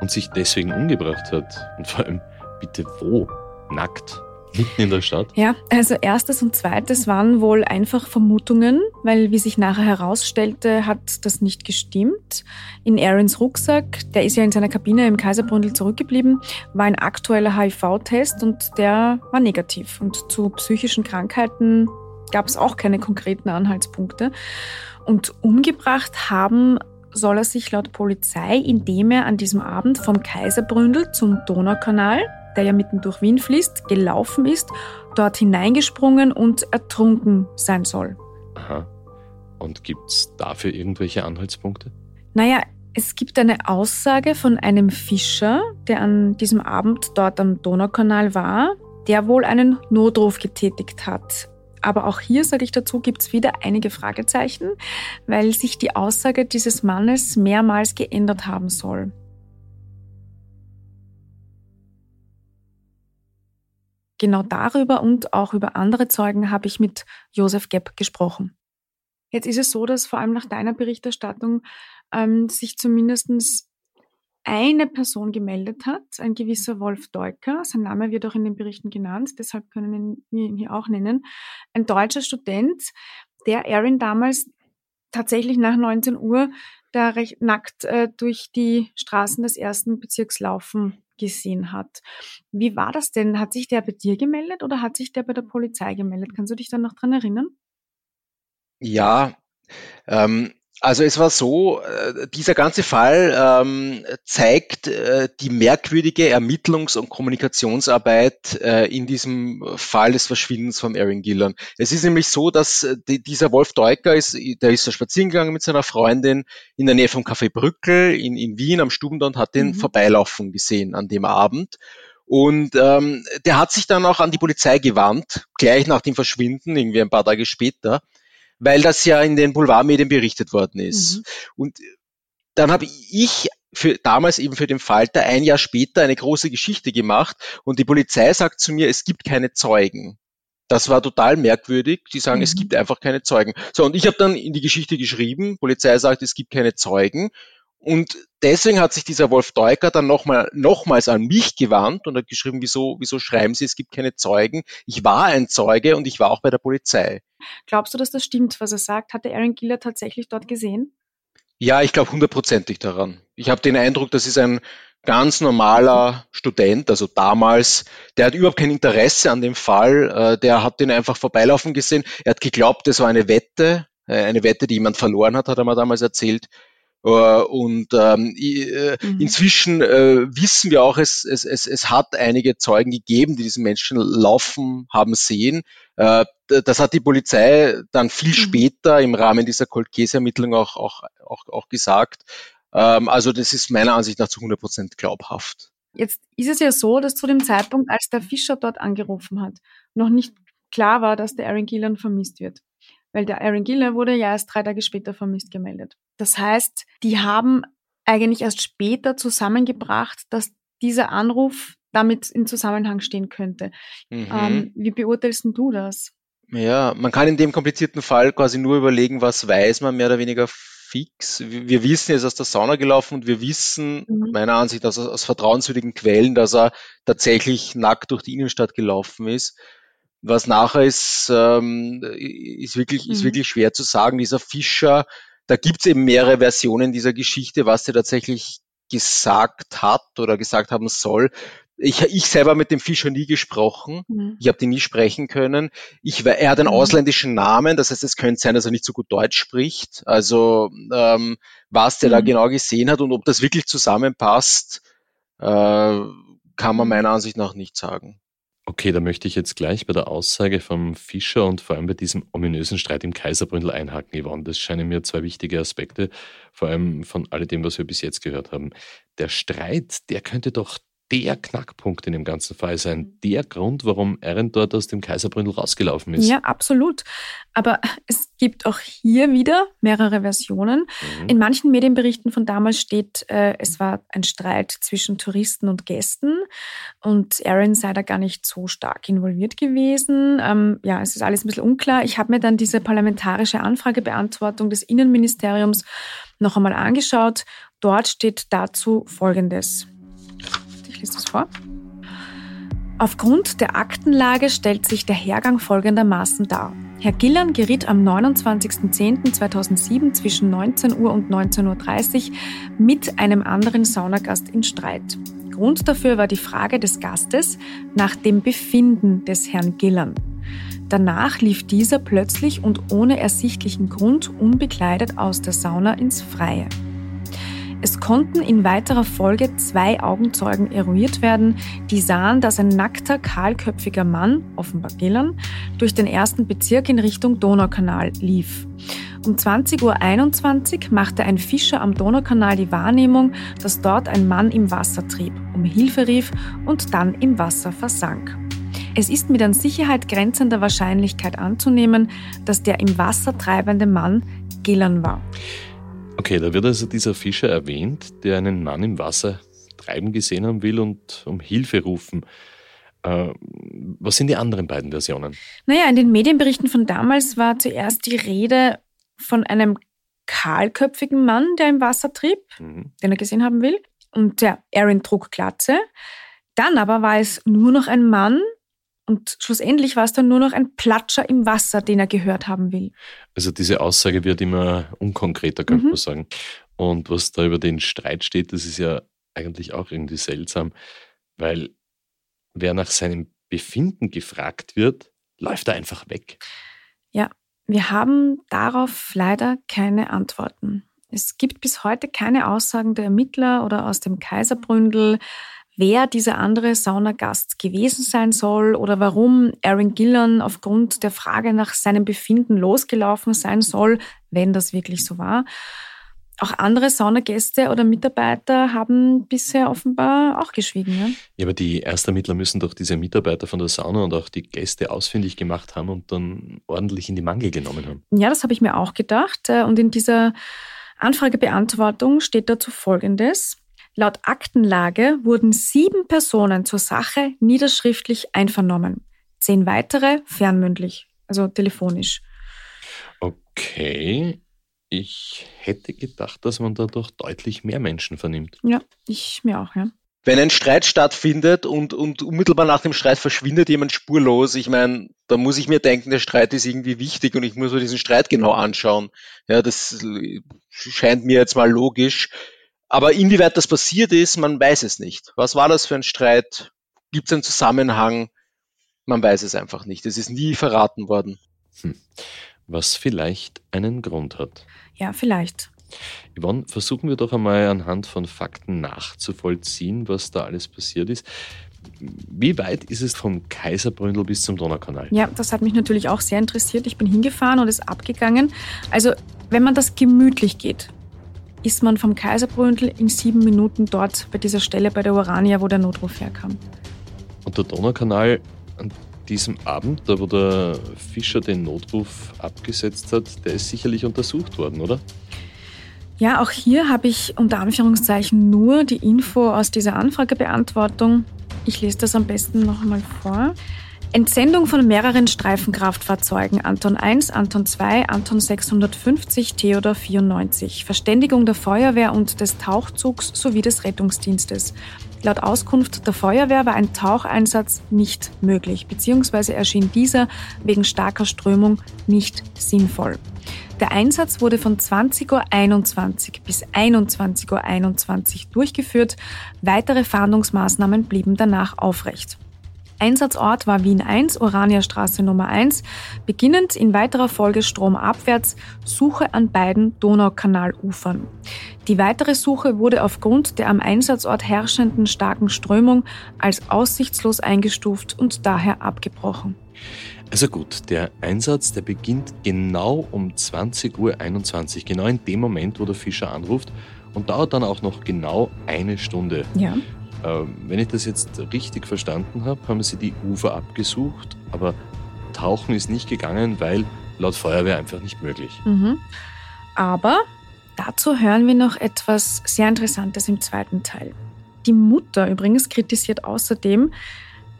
und sich deswegen umgebracht hat? Und vor allem, bitte wo? Nackt? Mitten in der Stadt? Ja, also erstes und zweites waren wohl einfach Vermutungen, weil wie sich nachher herausstellte, hat das nicht gestimmt. In Aarons Rucksack, der ist ja in seiner Kabine im Kaiserbründel zurückgeblieben, war ein aktueller HIV-Test und der war negativ. Und zu psychischen Krankheiten gab es auch keine konkreten Anhaltspunkte. Und umgebracht haben soll er sich laut Polizei, indem er an diesem Abend vom Kaiserbründel zum Donaukanal der ja mitten durch Wien fließt, gelaufen ist, dort hineingesprungen und ertrunken sein soll. Aha. Und gibt es dafür irgendwelche Anhaltspunkte? Naja, es gibt eine Aussage von einem Fischer, der an diesem Abend dort am Donaukanal war, der wohl einen Notruf getätigt hat. Aber auch hier, sage ich dazu, gibt es wieder einige Fragezeichen, weil sich die Aussage dieses Mannes mehrmals geändert haben soll. Genau darüber und auch über andere Zeugen habe ich mit Josef Gepp gesprochen. Jetzt ist es so, dass vor allem nach deiner Berichterstattung ähm, sich zumindest eine Person gemeldet hat, ein gewisser Wolf Deuker. Sein Name wird auch in den Berichten genannt, deshalb können wir ihn hier auch nennen. Ein deutscher Student, der Erin damals tatsächlich nach 19 Uhr da recht nackt äh, durch die Straßen des ersten Bezirks laufen gesehen hat. Wie war das denn? Hat sich der bei dir gemeldet oder hat sich der bei der Polizei gemeldet? Kannst du dich dann noch dran erinnern? Ja, ähm, Also es war so, äh, dieser ganze Fall ähm, zeigt äh, die merkwürdige Ermittlungs- und Kommunikationsarbeit äh, in diesem Fall des Verschwindens von Aaron Gillan. Es ist nämlich so, dass äh, die, dieser Wolf Deuker ist, der ist da spazieren gegangen mit seiner Freundin in der Nähe vom Café Brückel in, in Wien am Stubentor und hat den mhm. vorbeilaufen gesehen an dem Abend. Und ähm, der hat sich dann auch an die Polizei gewandt, gleich nach dem Verschwinden, irgendwie ein paar Tage später weil das ja in den Boulevardmedien berichtet worden ist. Mhm. Und dann habe ich für, damals eben für den Falter ein Jahr später eine große Geschichte gemacht und die Polizei sagt zu mir, es gibt keine Zeugen. Das war total merkwürdig. Die sagen, mhm. es gibt einfach keine Zeugen. So, und ich habe dann in die Geschichte geschrieben, Polizei sagt, es gibt keine Zeugen. Und deswegen hat sich dieser Wolf Deuker dann nochmal, nochmals an mich gewandt und hat geschrieben, wieso, wieso schreiben Sie, es gibt keine Zeugen? Ich war ein Zeuge und ich war auch bei der Polizei. Glaubst du, dass das stimmt, was er sagt? Hat der Aaron Giller tatsächlich dort gesehen? Ja, ich glaube hundertprozentig daran. Ich habe den Eindruck, das ist ein ganz normaler Student, also damals, der hat überhaupt kein Interesse an dem Fall, äh, der hat den einfach vorbeilaufen gesehen. Er hat geglaubt, das war eine Wette, äh, eine Wette, die jemand verloren hat, hat er mir damals erzählt. Äh, und ähm, äh, mhm. inzwischen äh, wissen wir auch, es, es, es, es hat einige Zeugen gegeben, die diesen Menschen laufen haben sehen. Äh, das hat die Polizei dann viel mhm. später im Rahmen dieser Cold Case Ermittlung auch, auch, auch, auch gesagt. Ähm, also das ist meiner Ansicht nach zu 100 Prozent glaubhaft. Jetzt ist es ja so, dass zu dem Zeitpunkt, als der Fischer dort angerufen hat, noch nicht klar war, dass der Aaron Gillan vermisst wird weil der Aaron Giller wurde ja erst drei Tage später vermisst gemeldet. Das heißt, die haben eigentlich erst später zusammengebracht, dass dieser Anruf damit in Zusammenhang stehen könnte. Mhm. Ähm, wie beurteilst du das? Ja, man kann in dem komplizierten Fall quasi nur überlegen, was weiß man mehr oder weniger fix. Wir wissen, er ist aus der Sauna gelaufen und wir wissen, mhm. meiner Ansicht nach, aus, aus vertrauenswürdigen Quellen, dass er tatsächlich nackt durch die Innenstadt gelaufen ist. Was nachher ist, ähm, ist, wirklich, mhm. ist wirklich schwer zu sagen. Dieser Fischer, da gibt's eben mehrere Versionen dieser Geschichte, was er tatsächlich gesagt hat oder gesagt haben soll. Ich, ich selber mit dem Fischer nie gesprochen. Mhm. Ich habe den nie sprechen können. Ich, er hat einen mhm. ausländischen Namen, das heißt, es könnte sein, dass er nicht so gut Deutsch spricht. Also ähm, was der mhm. da genau gesehen hat und ob das wirklich zusammenpasst, äh, kann man mhm. meiner Ansicht nach nicht sagen. Okay, da möchte ich jetzt gleich bei der Aussage vom Fischer und vor allem bei diesem ominösen Streit im Kaiserbründel einhaken, Yvonne. Das scheinen mir zwei wichtige Aspekte, vor allem von all dem, was wir bis jetzt gehört haben. Der Streit, der könnte doch der Knackpunkt in dem ganzen Fall sein, der Grund, warum Erin dort aus dem Kaiserbründel rausgelaufen ist. Ja, absolut. Aber es gibt auch hier wieder mehrere Versionen. Mhm. In manchen Medienberichten von damals steht, äh, es war ein Streit zwischen Touristen und Gästen und Erin sei da gar nicht so stark involviert gewesen. Ähm, ja, es ist alles ein bisschen unklar. Ich habe mir dann diese parlamentarische Anfragebeantwortung des Innenministeriums noch einmal angeschaut. Dort steht dazu Folgendes. Ich lese das vor. Aufgrund der Aktenlage stellt sich der Hergang folgendermaßen dar. Herr Gillan geriet am 29.10.2007 zwischen 19 Uhr und 19.30 Uhr mit einem anderen Saunagast in Streit. Grund dafür war die Frage des Gastes nach dem Befinden des Herrn Gillan. Danach lief dieser plötzlich und ohne ersichtlichen Grund unbekleidet aus der Sauna ins Freie. Es konnten in weiterer Folge zwei Augenzeugen eruiert werden, die sahen, dass ein nackter, kahlköpfiger Mann, offenbar Gillan, durch den ersten Bezirk in Richtung Donaukanal lief. Um 20.21 Uhr machte ein Fischer am Donaukanal die Wahrnehmung, dass dort ein Mann im Wasser trieb, um Hilfe rief und dann im Wasser versank. Es ist mit an Sicherheit grenzender Wahrscheinlichkeit anzunehmen, dass der im Wasser treibende Mann Gillan war. Okay, da wird also dieser Fischer erwähnt, der einen Mann im Wasser treiben gesehen haben will und um Hilfe rufen. Äh, was sind die anderen beiden Versionen? Naja, in den Medienberichten von damals war zuerst die Rede von einem kahlköpfigen Mann, der im Wasser trieb, mhm. den er gesehen haben will. Und der Aaron trug Glatze. Dann aber war es nur noch ein Mann, und schlussendlich war es dann nur noch ein Platscher im Wasser, den er gehört haben will. Also diese Aussage wird immer unkonkreter, könnte mhm. man sagen. Und was da über den Streit steht, das ist ja eigentlich auch irgendwie seltsam, weil wer nach seinem Befinden gefragt wird, läuft er einfach weg. Ja, Wir haben darauf leider keine Antworten. Es gibt bis heute keine Aussagen der Ermittler oder aus dem Kaiserbründel, wer dieser andere Saunagast gewesen sein soll oder warum Aaron Gillan aufgrund der Frage nach seinem Befinden losgelaufen sein soll, wenn das wirklich so war. Auch andere Saunagäste oder Mitarbeiter haben bisher offenbar auch geschwiegen. Ja? ja, aber die Erstermittler müssen doch diese Mitarbeiter von der Sauna und auch die Gäste ausfindig gemacht haben und dann ordentlich in die Mangel genommen haben. Ja, das habe ich mir auch gedacht. Und in dieser Anfragebeantwortung steht dazu Folgendes. Laut Aktenlage wurden sieben Personen zur Sache niederschriftlich einvernommen. Zehn weitere fernmündlich, also telefonisch. Okay. Ich hätte gedacht, dass man da doch deutlich mehr Menschen vernimmt. Ja, ich mir auch, ja. Wenn ein Streit stattfindet und, und unmittelbar nach dem Streit verschwindet jemand spurlos, ich meine, da muss ich mir denken, der Streit ist irgendwie wichtig und ich muss mir diesen Streit genau anschauen. Ja, das scheint mir jetzt mal logisch. Aber inwieweit das passiert ist, man weiß es nicht. Was war das für ein Streit? Gibt es einen Zusammenhang? Man weiß es einfach nicht. Es ist nie verraten worden. Hm. Was vielleicht einen Grund hat. Ja, vielleicht. Yvonne, versuchen wir doch einmal anhand von Fakten nachzuvollziehen, was da alles passiert ist. Wie weit ist es vom Kaiserbründel bis zum Donaukanal? Ja, das hat mich natürlich auch sehr interessiert. Ich bin hingefahren und ist abgegangen. Also, wenn man das gemütlich geht, ist man vom Kaiserbründel in sieben Minuten dort bei dieser Stelle bei der Urania, wo der Notruf herkam. Und der Donaukanal an diesem Abend, da wo der Fischer den Notruf abgesetzt hat, der ist sicherlich untersucht worden, oder? Ja, auch hier habe ich unter Anführungszeichen nur die Info aus dieser Anfragebeantwortung. Ich lese das am besten noch einmal vor. Entsendung von mehreren Streifenkraftfahrzeugen Anton 1, Anton 2, Anton 650, Theodor 94. Verständigung der Feuerwehr und des Tauchzugs sowie des Rettungsdienstes. Laut Auskunft der Feuerwehr war ein Taucheinsatz nicht möglich, beziehungsweise erschien dieser wegen starker Strömung nicht sinnvoll. Der Einsatz wurde von 20.21 Uhr bis 21.21 Uhr 21 durchgeführt. Weitere Fahndungsmaßnahmen blieben danach aufrecht. Einsatzort war Wien 1, Oraniastraße Nummer 1, beginnend in weiterer Folge stromabwärts, Suche an beiden Donaukanalufern. Die weitere Suche wurde aufgrund der am Einsatzort herrschenden starken Strömung als aussichtslos eingestuft und daher abgebrochen. Also gut, der Einsatz, der beginnt genau um 20.21 Uhr, genau in dem Moment, wo der Fischer anruft und dauert dann auch noch genau eine Stunde. Ja. Ähm, wenn ich das jetzt richtig verstanden habe, haben sie die Ufer abgesucht, aber tauchen ist nicht gegangen, weil laut Feuerwehr einfach nicht möglich. Mhm. Aber dazu hören wir noch etwas sehr Interessantes im zweiten Teil. Die Mutter übrigens kritisiert außerdem,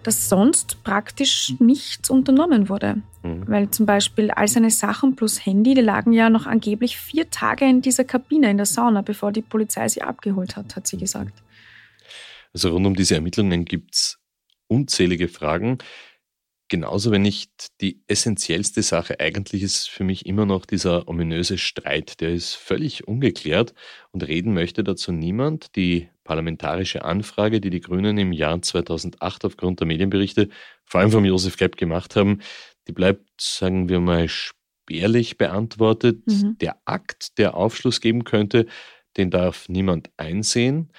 dass sonst praktisch nichts unternommen wurde. Mhm. Weil zum Beispiel all seine Sachen plus Handy, die lagen ja noch angeblich vier Tage in dieser Kabine in der Sauna, bevor die Polizei sie abgeholt hat, hat sie gesagt. Also rund um diese Ermittlungen gibt es unzählige Fragen. Genauso, wenn nicht die essentiellste Sache eigentlich ist für mich immer noch dieser ominöse Streit. Der ist völlig ungeklärt und reden möchte dazu niemand. Die parlamentarische Anfrage, die die Grünen im Jahr 2008 aufgrund der Medienberichte, vor allem von Josef Klepp gemacht haben, die bleibt, sagen wir mal, spärlich beantwortet. Mhm. Der Akt, der Aufschluss geben könnte, den darf niemand einsehen.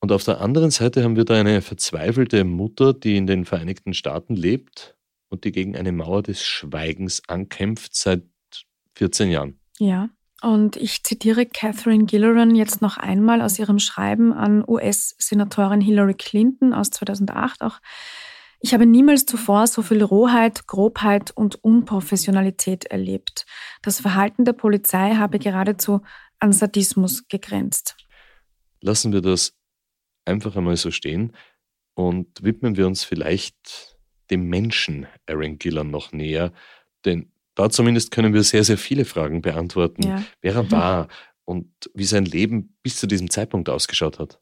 Und auf der anderen Seite haben wir da eine verzweifelte Mutter, die in den Vereinigten Staaten lebt und die gegen eine Mauer des Schweigens ankämpft seit 14 Jahren. Ja, und ich zitiere Catherine Gilleran jetzt noch einmal aus ihrem Schreiben an US-Senatorin Hillary Clinton aus 2008 auch. Ich habe niemals zuvor so viel Rohheit, Grobheit und Unprofessionalität erlebt. Das Verhalten der Polizei habe geradezu an Sadismus gegrenzt. Lassen wir das einfach einmal so stehen und widmen wir uns vielleicht dem Menschen Aaron Gillan noch näher, denn da zumindest können wir sehr, sehr viele Fragen beantworten, ja. wer er war und wie sein Leben bis zu diesem Zeitpunkt ausgeschaut hat.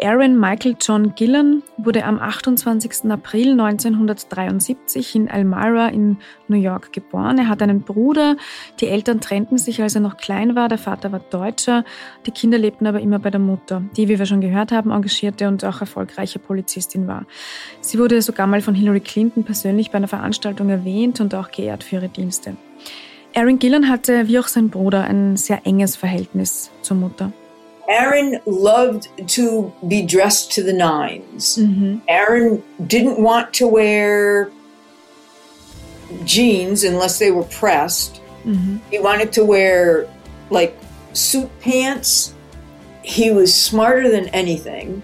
Aaron Michael John Gillan wurde am 28. April 1973 in Elmira in New York geboren. Er hat einen Bruder. Die Eltern trennten sich, als er noch klein war. Der Vater war Deutscher. Die Kinder lebten aber immer bei der Mutter, die, wie wir schon gehört haben, engagierte und auch erfolgreiche Polizistin war. Sie wurde sogar mal von Hillary Clinton persönlich bei einer Veranstaltung erwähnt und auch geehrt für ihre Dienste. Aaron Gillan hatte, wie auch sein Bruder, ein sehr enges Verhältnis zur Mutter. Aaron loved to be dressed to the 9s mm-hmm. Aaron didn't want to wear jeans unless they were pressed. Mm-hmm. He wanted to wear like suit pants. He was smarter than anything.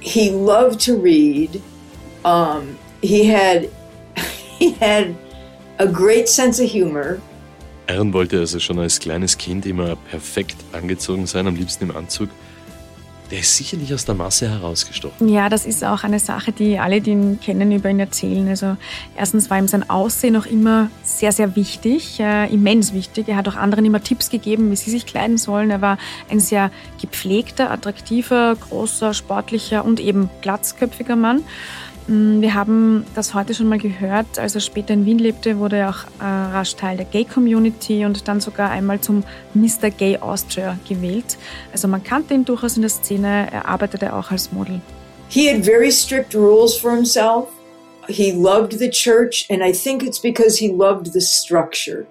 He loved to read. Um, he had he had a great sense of humor. Aaron wollte also schon als kleines Kind immer perfekt angezogen sein, am liebsten im Anzug. Der ist sicherlich aus der Masse herausgestochen. Ja, das ist auch eine Sache, die alle, die ihn kennen, über ihn erzählen. Also erstens war ihm sein Aussehen auch immer sehr, sehr wichtig, äh, immens wichtig. Er hat auch anderen immer Tipps gegeben, wie sie sich kleiden sollen. Er war ein sehr gepflegter, attraktiver, großer, sportlicher und eben glatzköpfiger Mann. Mm, wir haben das heute schon mal gehört. Als er später in Wien lebte, wurde er auch äh, rasch Teil der Gay-Community und dann sogar einmal zum Mr. Gay Austria gewählt. Also man kannte ihn durchaus in der Szene. Er arbeitete auch als Model. He had very strict rules for himself. He loved the church, and I think it's because he loved the structure.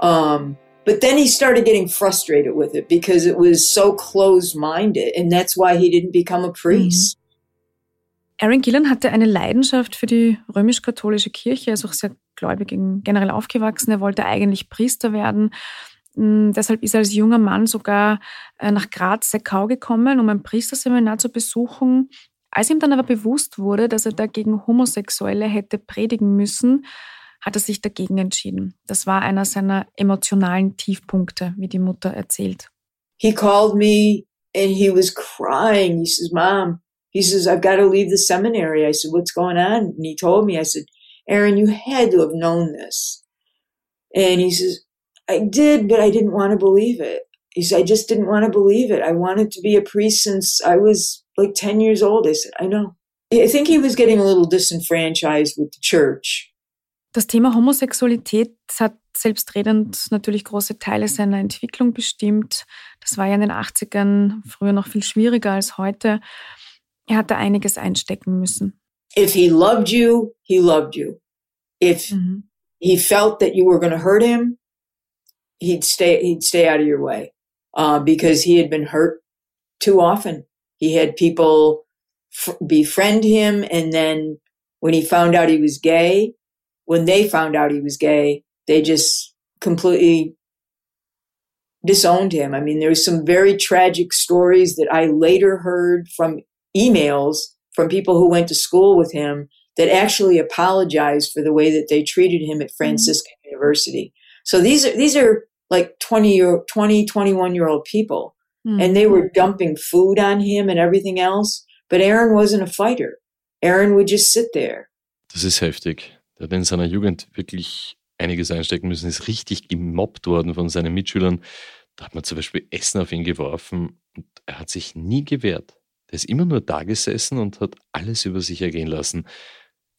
Um, but then he started getting frustrated with it because it was so closed-minded, and that's why he didn't become a priest. Aaron Gillan hatte eine Leidenschaft für die römisch-katholische Kirche, er ist auch sehr gläubig generell aufgewachsen. Er wollte eigentlich Priester werden. Mm, deshalb ist er als junger Mann sogar äh, nach Graz-Seckau gekommen, um ein Priesterseminar zu besuchen. Als ihm dann aber bewusst wurde, dass er dagegen Homosexuelle hätte predigen müssen, hat er sich dagegen entschieden. Das war einer seiner emotionalen Tiefpunkte, wie die Mutter erzählt. He called me and he was crying. He says, Mom, he says, I've got to leave the seminary. I said, what's going on? And he told me, I said, Aaron, you had to have known this. And he says, I did, but I didn't want to believe it. He said, I just didn't want to believe it. I wanted to be a priest since I was like 10 years old. I said, I know. I think he was getting a little disenfranchised with the church. Das Thema Homosexualität hat selbstredend natürlich große Teile seiner Entwicklung bestimmt. Das war ja in den 80ern früher noch viel schwieriger als heute. Er hatte einiges einstecken müssen. If he loved you, he loved you. If mhm. he felt that you were going to hurt him, he'd stay he'd stay out of your way uh, because he had been hurt too often. He had people f- befriend him, and then when he found out he was gay, when they found out he was gay, they just completely disowned him. I mean, there's some very tragic stories that I later heard from emails from people who went to school with him that actually apologized for the way that they treated him at Franciscan mm-hmm. University. So these are these are like 20 year 20 21 year old people mm-hmm. and they were dumping food on him and everything else, but Aaron wasn't a fighter. Aaron would just sit there. Das ist heftig. Der hat in seiner Jugend wirklich einiges einstecken müssen, ist richtig gemobbt worden von seinen Mitschülern. Da hat man zum Beispiel Essen auf ihn geworfen und er hat sich nie gewehrt. Der ist immer nur da gesessen und hat alles über sich ergehen lassen.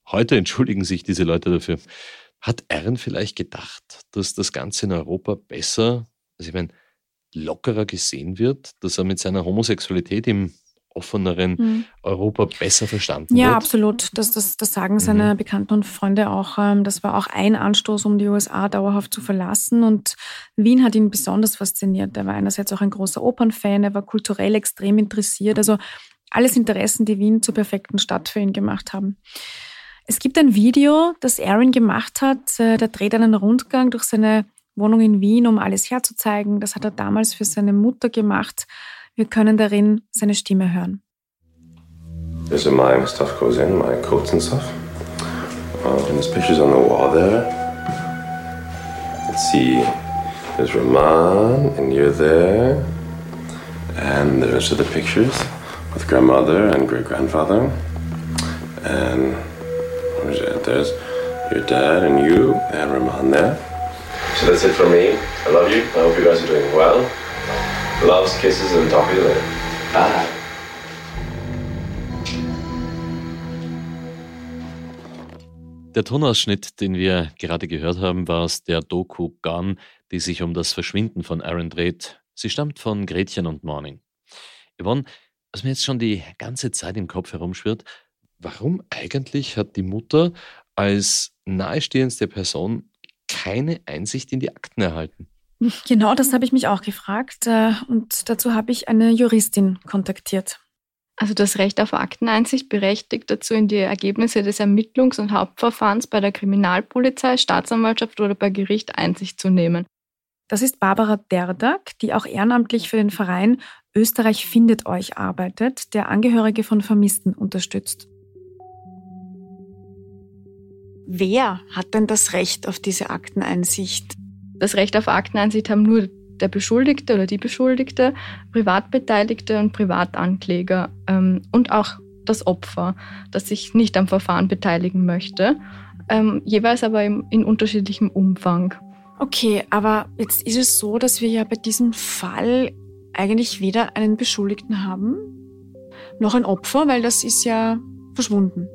Heute entschuldigen sich diese Leute dafür. Hat Ern vielleicht gedacht, dass das Ganze in Europa besser, also ich meine, lockerer gesehen wird, dass er mit seiner Homosexualität im offeneren mhm. Europa besser verstanden ja, wird? Ja, absolut. Das, das, das sagen seine mhm. Bekannten und Freunde auch. Ähm, das war auch ein Anstoß, um die USA dauerhaft zu verlassen. Und Wien hat ihn besonders fasziniert. Er war einerseits auch ein großer Opernfan, er war kulturell extrem interessiert. Also alles Interessen, die Wien zur perfekten Stadt für ihn gemacht haben. Es gibt ein Video, das Aaron gemacht hat. Äh, der dreht einen Rundgang durch seine Wohnung in Wien, um alles herzuzeigen. Das hat er damals für seine Mutter gemacht. Wir können darin seine Stimme hören. This is my stuff goes in, my coats and stuff. Uh, and there's pictures on the wall there. Let's see, there's Rahman, and you're there. And the rest of the pictures with grandmother and great grandfather. And there's your dad and you and Rahman there. So that's it for me. I love you. I hope you guys are doing well. Loves, kisses, and talk to you later. Bye. Der Tonausschnitt, den wir gerade gehört haben, war aus der Doku Gone, die sich um das Verschwinden von Aaron dreht. Sie stammt von Gretchen und Morning. Yvonne, was mir jetzt schon die ganze Zeit im Kopf herumschwirrt, warum eigentlich hat die Mutter als nahestehendste Person keine Einsicht in die Akten erhalten? Genau, das habe ich mich auch gefragt äh, und dazu habe ich eine Juristin kontaktiert. Also das Recht auf Akteneinsicht berechtigt dazu, in die Ergebnisse des Ermittlungs- und Hauptverfahrens bei der Kriminalpolizei, Staatsanwaltschaft oder bei Gericht Einsicht zu nehmen. Das ist Barbara Derdak, die auch ehrenamtlich für den Verein Österreich findet euch arbeitet, der Angehörige von Vermissten unterstützt. Wer hat denn das Recht auf diese Akteneinsicht? Das Recht auf Akteneinsicht haben nur der Beschuldigte oder die Beschuldigte, Privatbeteiligte und Privatankläger ähm, und auch das Opfer, das sich nicht am Verfahren beteiligen möchte, ähm, jeweils aber im, in unterschiedlichem Umfang. Okay, aber jetzt ist es so, dass wir ja bei diesem Fall eigentlich weder einen Beschuldigten haben, noch ein Opfer, weil das ist ja verschwunden.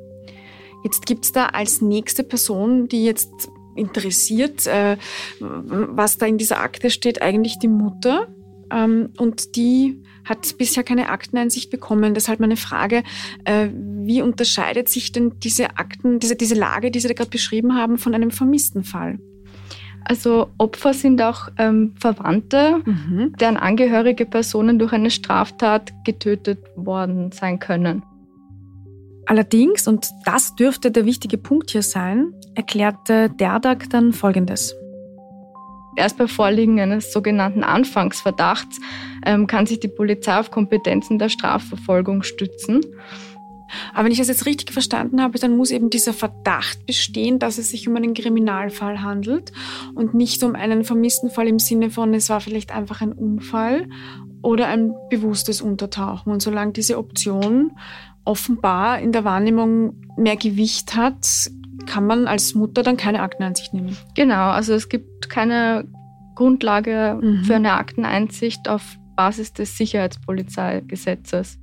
Jetzt gibt es da als nächste Person, die jetzt interessiert, äh, was da in dieser Akte steht, eigentlich die Mutter. Ähm, und die hat bisher keine Akteneinsicht bekommen. Deshalb meine Frage, äh, wie unterscheidet sich denn diese Akten, diese, diese Lage, die Sie da gerade beschrieben haben, von einem vermissten Fall? Also Opfer sind auch ähm, Verwandte, mhm. deren angehörige Personen durch eine Straftat getötet worden sein können. Allerdings, und das dürfte der wichtige Punkt hier sein, erklärte Derdak dann Folgendes. Erst bei Vorliegen eines sogenannten Anfangsverdachts ähm, kann sich die Polizei auf Kompetenzen der Strafverfolgung stützen. Aber wenn ich das jetzt richtig verstanden habe, dann muss eben dieser Verdacht bestehen, dass es sich um einen Kriminalfall handelt und nicht um einen vermissten Fall im Sinne von, es war vielleicht einfach ein Unfall oder ein bewusstes Untertauchen. Und solange diese Option offenbar in der Wahrnehmung mehr Gewicht hat, kann man als Mutter dann keine Akteneinsicht nehmen. Genau, also es gibt keine Grundlage mhm. für eine Akteneinsicht auf Basis des Sicherheitspolizeigesetzes.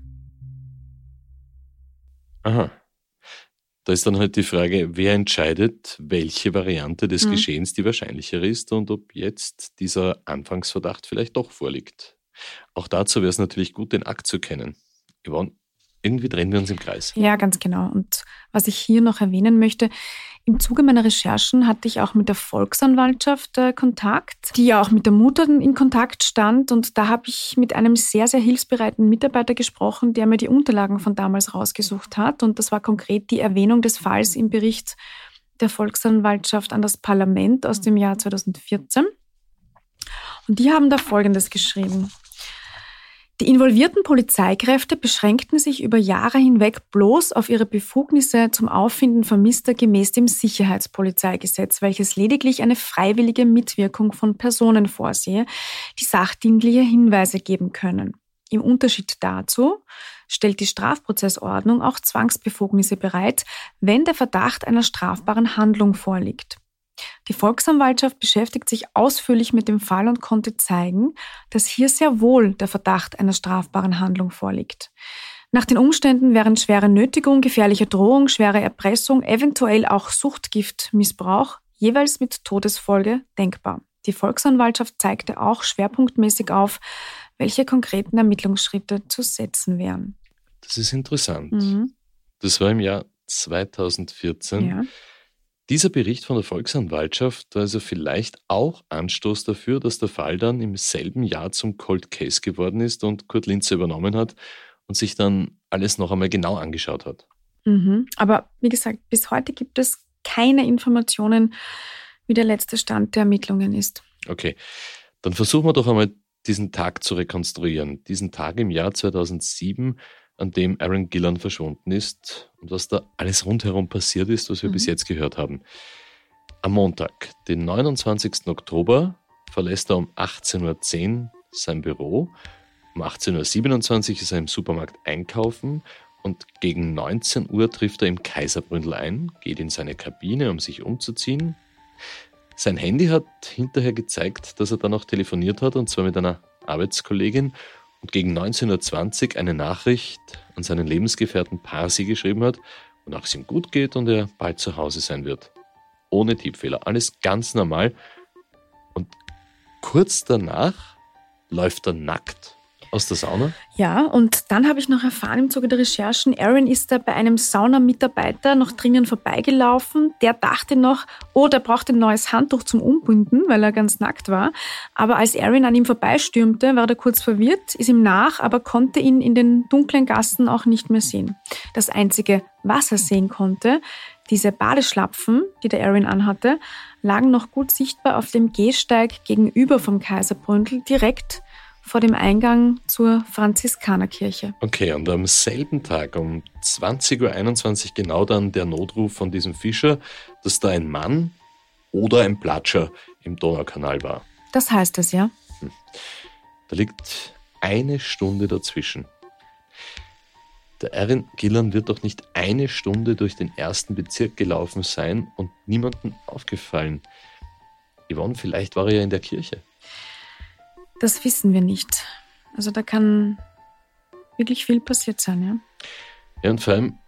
Aha. Da ist dann halt die Frage, wer entscheidet, welche Variante des mhm. Geschehens die wahrscheinlichere ist und ob jetzt dieser Anfangsverdacht vielleicht doch vorliegt. Auch dazu wäre es natürlich gut, den Akt zu kennen. Yvonne, irgendwie drehen wir uns im Kreis. Ja, ganz genau. Und was ich hier noch erwähnen möchte, im Zuge meiner Recherchen hatte ich auch mit der Volksanwaltschaft äh, Kontakt, die ja auch mit der Mutter in Kontakt stand. Und da habe ich mit einem sehr, sehr hilfsbereiten Mitarbeiter gesprochen, der mir die Unterlagen von damals rausgesucht hat. Und das war konkret die Erwähnung des Falls im Bericht der Volksanwaltschaft an das Parlament aus dem Jahr 2014. Und die haben da Folgendes geschrieben. Die involvierten Polizeikräfte beschränkten sich über Jahre hinweg bloß auf ihre Befugnisse zum Auffinden Vermisster gemäß dem Sicherheitspolizeigesetz, welches lediglich eine freiwillige Mitwirkung von Personen vorsehe, die sachdienliche Hinweise geben können. Im Unterschied dazu stellt die Strafprozessordnung auch Zwangsbefugnisse bereit, wenn der Verdacht einer strafbaren Handlung vorliegt. Die Volksanwaltschaft beschäftigt sich ausführlich mit dem Fall und konnte zeigen, dass hier sehr wohl der Verdacht einer strafbaren Handlung vorliegt. Nach den Umständen wären schwere Nötigung, gefährliche Drohung, schwere Erpressung, eventuell auch Suchtgiftmissbrauch jeweils mit Todesfolge denkbar. Die Volksanwaltschaft zeigte auch schwerpunktmäßig auf, welche konkreten Ermittlungsschritte zu setzen wären. Das ist interessant. Mhm. Das war im Jahr 2014. Ja. Dieser Bericht von der Volksanwaltschaft war also vielleicht auch Anstoß dafür, dass der Fall dann im selben Jahr zum Cold Case geworden ist und Kurt Linze übernommen hat und sich dann alles noch einmal genau angeschaut hat. Mhm. Aber wie gesagt, bis heute gibt es keine Informationen, wie der letzte Stand der Ermittlungen ist. Okay, dann versuchen wir doch einmal diesen Tag zu rekonstruieren. Diesen Tag im Jahr 2007 an dem Aaron Gillan verschwunden ist und was da alles rundherum passiert ist, was wir mhm. bis jetzt gehört haben. Am Montag, den 29. Oktober, verlässt er um 18.10 Uhr sein Büro. Um 18.27 Uhr ist er im Supermarkt einkaufen und gegen 19 Uhr trifft er im Kaiserbründel ein, geht in seine Kabine, um sich umzuziehen. Sein Handy hat hinterher gezeigt, dass er dann noch telefoniert hat, und zwar mit einer Arbeitskollegin und gegen 19.20 Uhr eine Nachricht an seinen Lebensgefährten Parsi geschrieben hat, wonach es ihm gut geht und er bald zu Hause sein wird. Ohne Tippfehler, alles ganz normal. Und kurz danach läuft er nackt aus der Sauna? Ja, und dann habe ich noch erfahren im Zuge der Recherchen, Aaron ist da bei einem Saunamitarbeiter noch drinnen vorbeigelaufen. Der dachte noch, oh, der braucht ein neues Handtuch zum Umbinden, weil er ganz nackt war. Aber als Aaron an ihm vorbeistürmte, war er kurz verwirrt, ist ihm nach, aber konnte ihn in den dunklen Gassen auch nicht mehr sehen. Das einzige, was er sehen konnte, diese Badeschlapfen, die der Aaron anhatte, lagen noch gut sichtbar auf dem Gehsteig gegenüber vom Kaiserbründel, direkt vor dem Eingang zur Franziskanerkirche. Okay, und am selben Tag um 20.21 Uhr genau dann der Notruf von diesem Fischer, dass da ein Mann oder ein Platscher im Donaukanal war. Das heißt es, ja. Hm. Da liegt eine Stunde dazwischen. Der Erin Gillan wird doch nicht eine Stunde durch den ersten Bezirk gelaufen sein und niemandem aufgefallen. Yvonne, vielleicht war er ja in der Kirche. Das wissen wir nicht. Also da kann wirklich viel passiert sein, ja. Ja, und vor allem,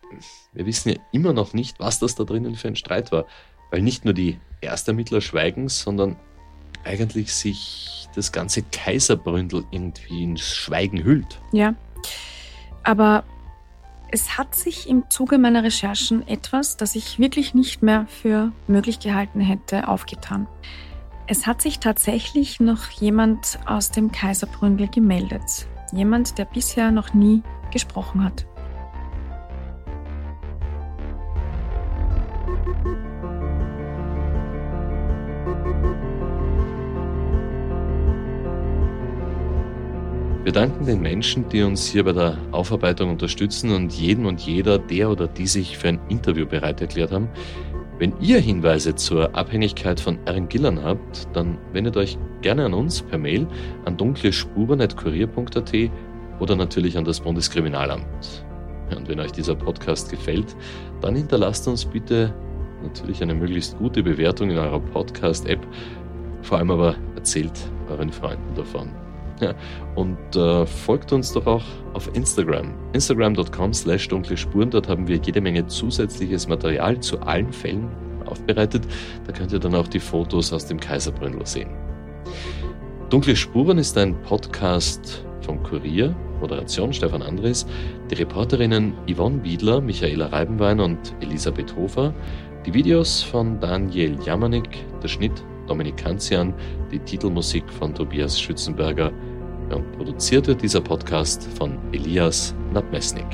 wir wissen ja immer noch nicht, was das da drinnen für ein Streit war. Weil nicht nur die Erstermittler schweigen, sondern eigentlich sich das ganze Kaiserbründel irgendwie ins Schweigen hüllt. Ja. Aber es hat sich im Zuge meiner Recherchen etwas, das ich wirklich nicht mehr für möglich gehalten hätte, aufgetan. Es hat sich tatsächlich noch jemand aus dem Kaiserbründel gemeldet. Jemand, der bisher noch nie gesprochen hat. Wir danken den Menschen, die uns hier bei der Aufarbeitung unterstützen und jedem und jeder, der oder die sich für ein Interview bereit erklärt haben. Wenn ihr Hinweise zur Abhängigkeit von Erin Gillan habt, dann wendet euch gerne an uns per Mail an dunklespuren.kurier.at oder natürlich an das Bundeskriminalamt. Und wenn euch dieser Podcast gefällt, dann hinterlasst uns bitte natürlich eine möglichst gute Bewertung in eurer Podcast-App. Vor allem aber erzählt euren Freunden davon. Und äh, folgt uns doch auch auf Instagram. Instagram.com slash dunkle Spuren. Dort haben wir jede Menge zusätzliches Material zu allen Fällen aufbereitet. Da könnt ihr dann auch die Fotos aus dem Kaiserbründel sehen. Dunkle Spuren ist ein Podcast vom Kurier, Moderation Stefan Andres, die Reporterinnen Yvonne Wiedler, Michaela Reibenwein und Elisabeth Hofer, die Videos von Daniel Jamanik, der Schnitt Dominik Kanzian, die Titelmusik von Tobias Schützenberger und produziert wird dieser Podcast von Elias Nabmesnik.